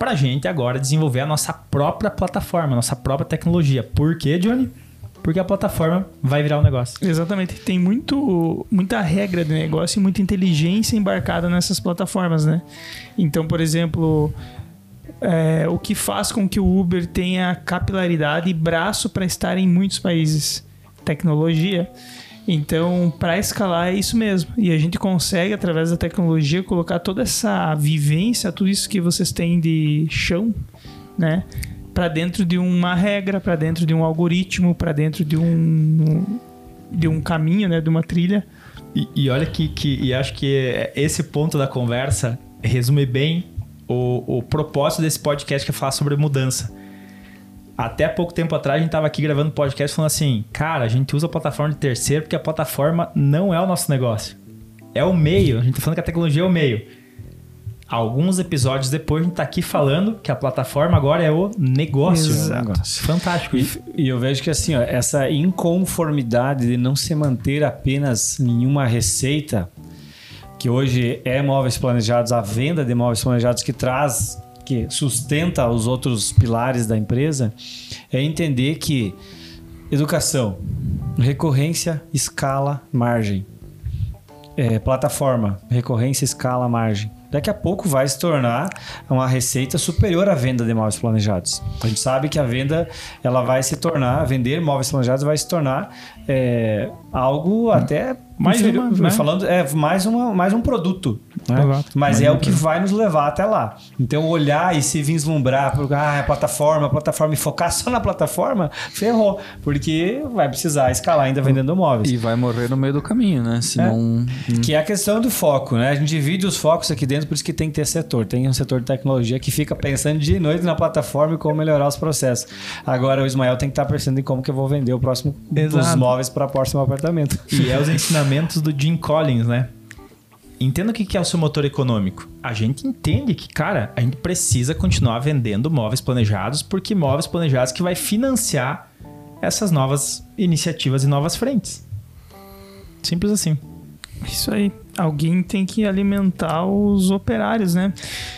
para a gente agora desenvolver a nossa própria plataforma, nossa própria tecnologia. Por quê, Johnny? Porque a plataforma vai virar um negócio. Exatamente. Tem muito, muita regra de negócio e muita inteligência embarcada nessas plataformas, né? Então, por exemplo, é, o que faz com que o Uber tenha capilaridade e braço para estar em muitos países? Tecnologia. Então, para escalar é isso mesmo. E a gente consegue, através da tecnologia, colocar toda essa vivência, tudo isso que vocês têm de chão, né? Para dentro de uma regra, para dentro de um algoritmo, para dentro de um de um caminho, né, de uma trilha. E, e olha que, que e acho que esse ponto da conversa resume bem o, o propósito desse podcast que é falar sobre mudança. Até pouco tempo atrás a gente estava aqui gravando podcast falando assim, cara, a gente usa a plataforma de terceiro porque a plataforma não é o nosso negócio. É o meio. A gente tá falando que a tecnologia é o meio. Alguns episódios depois a gente tá aqui falando que a plataforma agora é o negócio. Exato. Fantástico. E, e eu vejo que assim, ó, essa inconformidade de não se manter apenas em uma receita, que hoje é móveis planejados, a venda de móveis planejados que traz, que sustenta os outros pilares da empresa, é entender que educação, recorrência, escala, margem. É, plataforma, recorrência, escala, margem. daqui a pouco vai se tornar uma receita superior à venda de móveis planejados. A gente sabe que a venda ela vai se tornar, vender móveis planejados vai se tornar é, algo até Mais inferior, uma, né? falando é mais uma mais um produto, né? Exato. mas Mais é o que vai nos levar até lá. Então olhar e se vislumbrar, por, ah, a plataforma, a plataforma e focar só na plataforma, ferrou, porque vai precisar escalar ainda vendendo móveis. E vai morrer no meio do caminho, né? Se É. não. Que é a questão do foco, né? A gente divide os focos aqui dentro, por isso que tem que ter setor. Tem um setor de tecnologia que fica pensando dia e noite na plataforma e como melhorar os processos. Agora o Ismael tem que estar pensando em como que eu vou vender o próximo Exato. os móveis para o próximo apartamento. E é os ensinamentos do Jim Collins, né? Entenda o que que é o seu motor econômico. A gente entende que, cara, a gente precisa continuar vendendo móveis planejados, porque móveis planejados que vai financiar essas novas iniciativas e novas frentes. Simples assim. Isso aí. Alguém tem que alimentar os operários, né?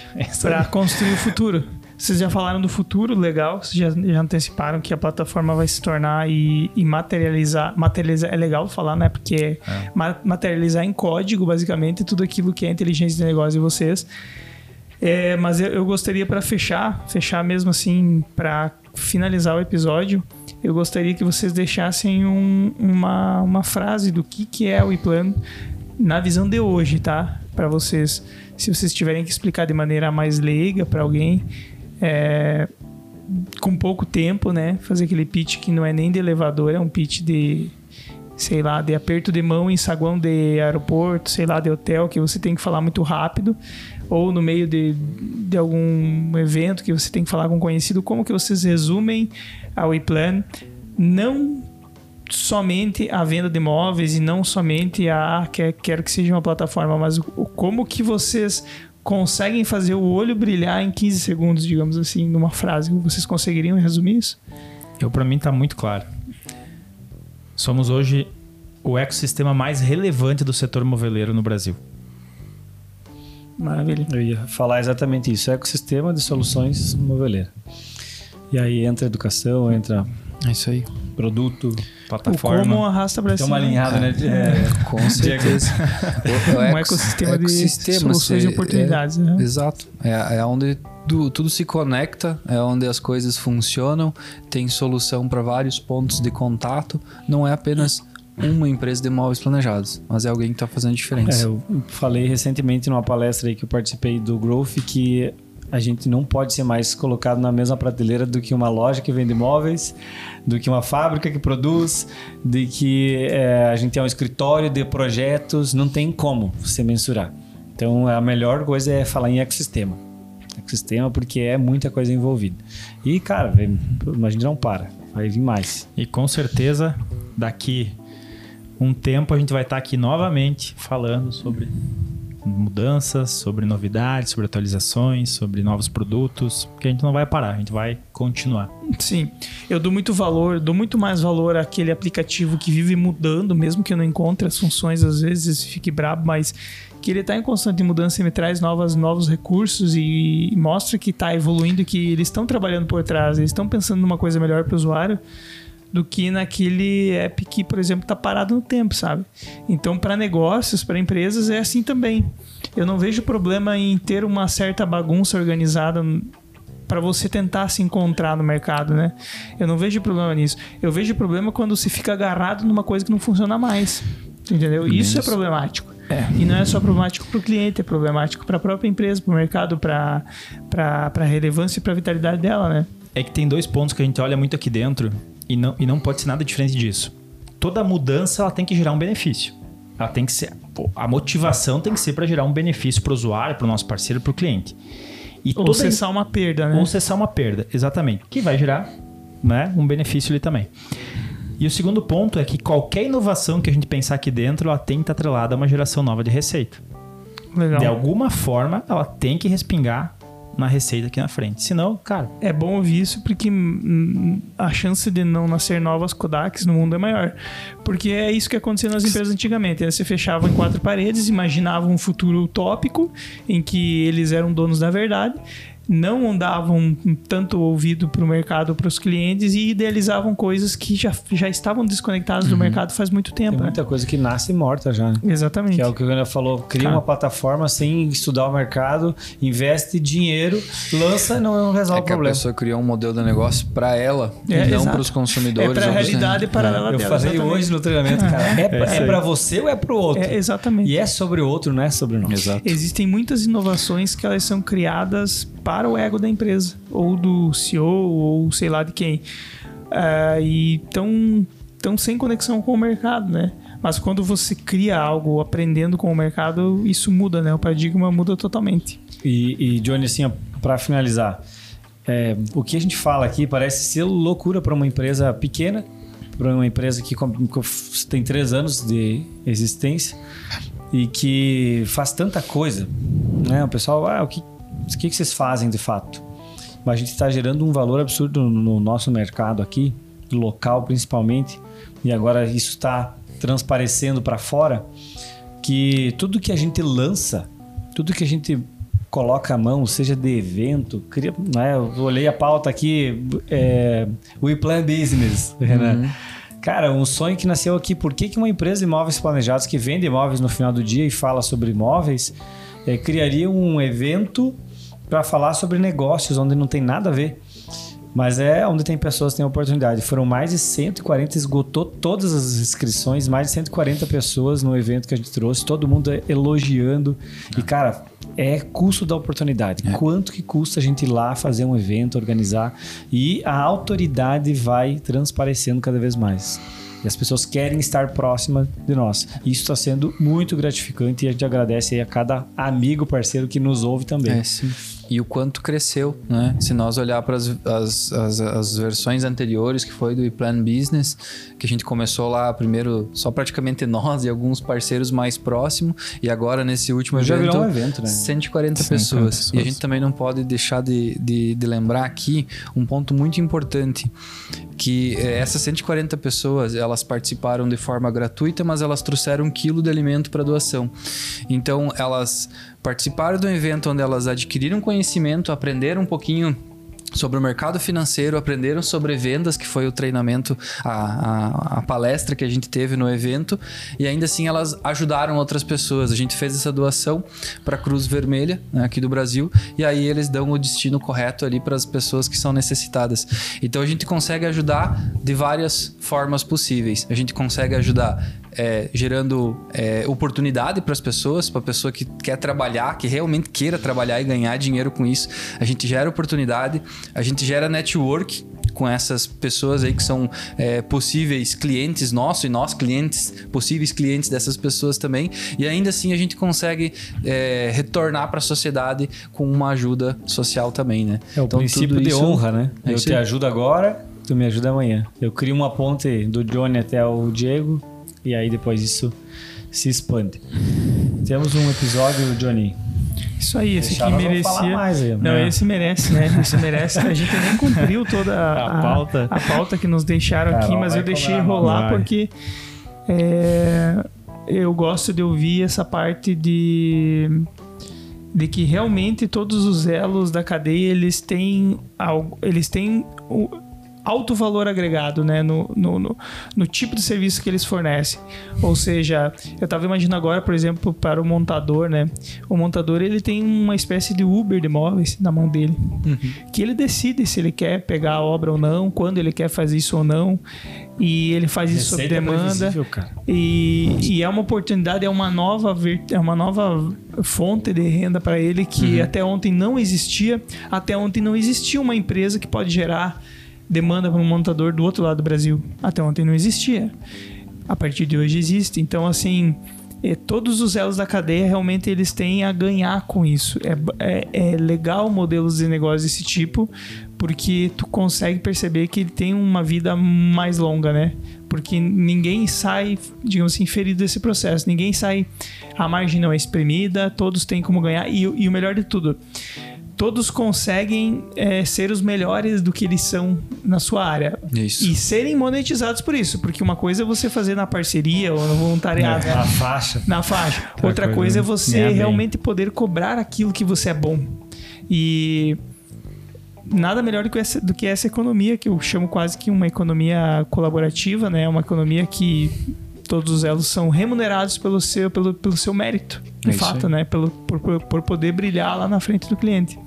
Para construir o futuro. Vocês já falaram do futuro, legal. Vocês já, já anteciparam que a plataforma vai se tornar e, e materializar. Materializar é legal falar, né? Porque é. ma- materializar em código, basicamente, tudo aquilo que é inteligência de negócio de vocês. É, mas eu, eu gostaria para fechar, fechar mesmo assim, para finalizar o episódio, eu gostaria que vocês deixassem um- uma, uma frase do que, que é o iPlan na visão de hoje, tá? Para vocês, se vocês tiverem que explicar de maneira mais leiga para alguém, é, com pouco tempo, né? Fazer aquele pitch que não é nem de elevador, é um pitch de, sei lá, de aperto de mão em saguão de aeroporto, sei lá, de hotel, que você tem que falar muito rápido, ou no meio de, de algum evento que você tem que falar com um conhecido, como que vocês resumem a WePlan, não somente a venda de imóveis e não somente a ah, quer, quero que seja uma plataforma, mas o, como que vocês conseguem fazer o olho brilhar em 15 segundos, digamos assim, numa frase. Vocês conseguiriam resumir isso? Eu, para mim, tá muito claro. Somos hoje o ecossistema mais relevante do setor moveleiro no Brasil. Maravilha. Eu ia falar exatamente isso, ecossistema de soluções moveleira. E aí entra educação, entra É isso aí. produto, O Plataforma. como arrasta para Tem cima. uma alinhada, né? de- é, Com certeza. O- o Um ecossistema de soluções e oportunidades. é- né? Exato. É, é onde tudo se conecta, é onde as coisas funcionam, tem solução para vários pontos de contato. Não é apenas uma empresa de móveis planejados, mas é alguém que está fazendo É, diferença. eu falei recentemente numa palestra aí que eu participei do Growth que a gente não pode ser mais colocado na mesma prateleira do que uma loja que vende móveis, do que uma fábrica que produz, de que é, a gente é um escritório de projetos, não tem como você mensurar. Então a melhor coisa é falar em ecossistema. Ecossistema porque é muita coisa envolvida. E cara, a gente não para, vai vir mais. E com certeza, daqui um tempo a gente vai estar aqui novamente falando sobre mudanças, sobre novidades, sobre atualizações, sobre novos produtos, porque a gente não vai parar, a gente vai continuar. Sim, eu dou muito valor, dou muito mais valor àquele aplicativo que vive mudando, mesmo que eu não encontre as funções, às vezes fique brabo, mas que ele está em constante mudança e me traz novas, novos recursos e, mostra que está evoluindo, que eles estão trabalhando por trás, eles estão pensando numa coisa melhor para o usuário do que naquele app que, por exemplo, está parado no tempo, sabe? Então, para negócios, para empresas, é assim também. Eu não vejo problema em ter uma certa bagunça organizada para você tentar se encontrar no mercado, né? Eu não vejo problema nisso. Eu vejo problema quando se fica agarrado numa coisa que não funciona mais. Entendeu? Isso é problemático. E não é só problemático para o cliente, é problemático para a própria empresa, para o mercado, para a relevância e para a vitalidade dela, né? É que tem dois pontos que a gente olha muito aqui dentro e não, e não pode ser nada diferente disso. Toda mudança ela tem que gerar um benefício. Ela tem que ser. A motivação tem que ser para gerar um benefício para o usuário, para o nosso parceiro, para o cliente. E Ou toda cessar uma perda, né? ou cessar uma perda, exatamente. Que vai gerar né, um benefício ali também. E o segundo ponto é que qualquer inovação que a gente pensar aqui dentro, ela tem que estar atrelada a uma geração nova de receita. Legal. De alguma forma, ela tem que respingar na receita aqui na frente. Senão, cara, É bom ouvir isso porque a chance de não nascer novas Kodaks no mundo é maior. Porque é isso que acontecia nas empresas antigamente. né? Você fechava em quatro paredes, imaginava um futuro utópico em que eles eram donos da verdade. Não davam tanto ouvido para o mercado, para os clientes e idealizavam coisas que já, já estavam desconectadas do mercado faz muito tempo. Tem né? muita coisa que nasce morta já. né? Exatamente. Que é o que o Gana falou, cria Cara. uma plataforma sem estudar o mercado, investe dinheiro, lança e não resolve É o que a problema. pessoa criou um modelo de negócio para ela É, e não para os consumidores. É para a realidade paralela Eu dela. falei exatamente. hoje no treinamento, cara. É, pra- isso é pra você ou é pro outro? É, exatamente. E é sobre o outro, não é sobre nós. Exato. Existem muitas inovações que elas são criadas para o ego da empresa, ou do CEO, ou sei lá de quem. Ah, e estão tão sem conexão com o mercado, né? Mas quando você cria algo aprendendo com o mercado, isso muda, né? O paradigma muda totalmente. E, e Johnny, assim, ó, pra finalizar, é, o que a gente fala aqui parece ser loucura para uma empresa pequena, para uma empresa que tem três anos de existência e que faz tanta coisa. Né? O pessoal, ah, o que, o que que vocês fazem de fato? Mas a gente está gerando um valor absurdo no no nosso mercado aqui, local principalmente, e agora isso está transparecendo para fora, que tudo que a gente lança, tudo que a gente coloca a mão, seja de evento, cria, né? eu olhei a pauta aqui, é, We Plan Business, Renan. Cara, um sonho que nasceu aqui. Por que, que uma empresa de imóveis planejados que vende imóveis no final do dia e fala sobre imóveis é, criaria um evento para falar sobre negócios onde não tem nada a ver? Mas é onde tem pessoas que têm oportunidade. Foram mais de 140, esgotou todas as inscrições, mais de 140 pessoas no evento que a gente trouxe, todo mundo elogiando. E, cara, é custo da oportunidade. Quanto que custa a gente ir lá fazer um evento, organizar? E a autoridade vai transparecendo cada vez mais. E as pessoas querem estar próximas de nós. Isso está sendo muito gratificante e a gente agradece a cada amigo, parceiro que nos ouve também. É, sim. E o quanto cresceu, né? Se nós olhar para as, as, as, as versões anteriores, que foi do ePlan Business, que a gente começou lá primeiro só praticamente nós e alguns parceiros mais próximos, e agora nesse último Já evento, um evento, né? 140 140 pessoas. pessoas. E a gente também não pode deixar de, de, de lembrar aqui um ponto muito importante, que eh, essas 140 pessoas, elas participaram de forma gratuita, mas elas trouxeram um quilo de alimento para doação. Então, elas participaram um evento onde elas adquiriram conhecimento, aprenderam um pouquinho sobre o mercado financeiro, aprenderam sobre vendas, que foi o treinamento, a, a, a palestra que a gente teve no evento, e ainda assim elas ajudaram outras pessoas. A gente fez essa doação para a Cruz Vermelha, né, aqui do Brasil, e aí eles dão o destino correto ali para as pessoas que são necessitadas. Então a gente consegue ajudar de várias formas possíveis. A gente consegue ajudar é, gerando é, oportunidade para as pessoas, para a pessoa que quer trabalhar, que realmente queira trabalhar e ganhar dinheiro com isso. A gente gera oportunidade, a gente gera network com essas pessoas aí que são é, possíveis clientes nossos e nós clientes, possíveis clientes dessas pessoas também. E ainda assim a gente consegue é, retornar para a sociedade com uma ajuda social também, né? É o princípio tudo de isso- honra, né? É eu te ajudo agora, tu me ajuda amanhã. Eu crio uma ponte do Johnny até o Diego e aí depois isso se expande. Temos um episódio, Johnny. Isso aí, esse Deixar aqui merecia. mais aí, Não, né? esse merece, né? Esse merece. A gente nem cumpriu toda a, A pauta. a pauta que nos deixaram Carol, aqui, mas eu deixei rolar porque é, eu gosto de ouvir essa parte de de que realmente todos os elos da cadeia eles têm algo, eles têm o alto valor agregado né, no, no, no, no tipo de serviço que eles fornecem. Ou seja, eu estava imaginando agora, por exemplo, para o montador, né? O montador ele tem uma espécie de Uber de móveis na mão dele, que ele decide se ele quer pegar a obra ou não, quando ele quer fazer isso ou não, e ele faz isso sob demanda. E, e é uma oportunidade, é uma nova, é uma nova fonte de renda para ele que até ontem não existia. Até ontem não existia uma empresa que pode gerar demanda para um montador do outro lado do Brasil. Até ontem não existia. A partir de hoje existe. Então, assim, eh, todos os elos da cadeia realmente eles têm a ganhar com isso. É, é, é legal modelos de negócio desse tipo, porque tu consegue perceber que ele tem uma vida mais longa, né? Porque ninguém sai, digamos assim, ferido desse processo. Ninguém sai, a margem não é espremida, todos têm como ganhar. E, e o melhor de tudo, todos conseguem eh, ser os melhores do que eles são na sua área. Isso. E serem monetizados por isso. Porque uma coisa é você fazer na parceria ou no voluntariado, né? A faixa. na faixa. Outra coisa coisa é é você realmente poder cobrar aquilo que você é bom. E nada melhor do que, essa, do que essa economia, que eu chamo quase que uma economia colaborativa, né? Uma economia que todos os elos são remunerados pelo seu, pelo, pelo seu mérito, de É fato, né? Pelo, por, por, poder brilhar lá na frente do cliente.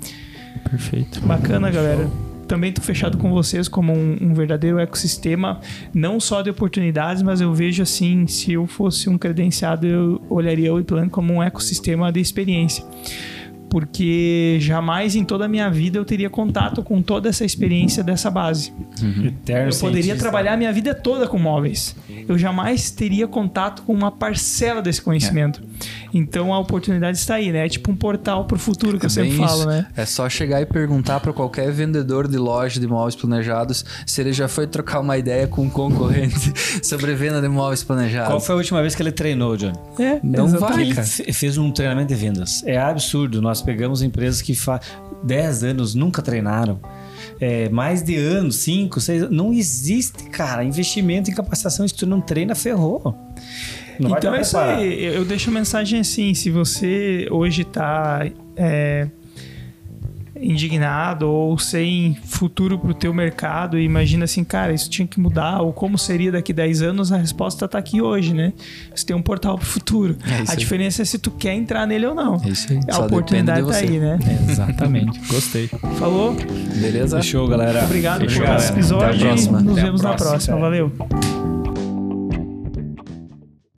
Perfeito. Bacana, galera. Também tô fechado com vocês como um, um verdadeiro ecossistema, não só de oportunidades, mas eu vejo assim, se eu fosse um credenciado, eu olharia o Iplan como um ecossistema de experiência. Porque jamais em toda a minha vida eu teria contato com toda essa experiência dessa base. Eterno Eu poderia cientista. trabalhar a minha vida toda com móveis. Eu jamais teria contato com uma parcela desse conhecimento. Então a oportunidade está aí, né? É tipo um portal para o futuro que eu sempre falo, isso. né? É só chegar e perguntar para qualquer vendedor de loja de móveis planejados se ele já foi trocar uma ideia com um concorrente sobre venda de móveis planejados. Qual foi a última vez que ele treinou, John? É, Não exatamente. vai, Ele cara. fez um treinamento de vendas. É absurdo. Nós pegamos empresas que faz 10 anos nunca treinaram. É, mais de anos, 5, 6 Não existe, cara, investimento em capacitação. Se tu não treina, ferrou. Não então é isso aí. Eu deixo a mensagem assim: se você hoje tá é, indignado ou sem futuro pro teu mercado, e imagina assim, cara, isso tinha que mudar, ou como seria daqui 10 anos, a resposta tá aqui hoje, né? Você tem um portal pro futuro. É a aí. diferença é se tu quer entrar nele ou não. É isso aí. A Só oportunidade tá você. aí, né? Exatamente. Gostei. Falou? Beleza? Fechou, galera. Obrigado Fechou, por galera. esse episódio Até a próxima. e nos Até a vemos na próxima, próxima. cara. Valeu.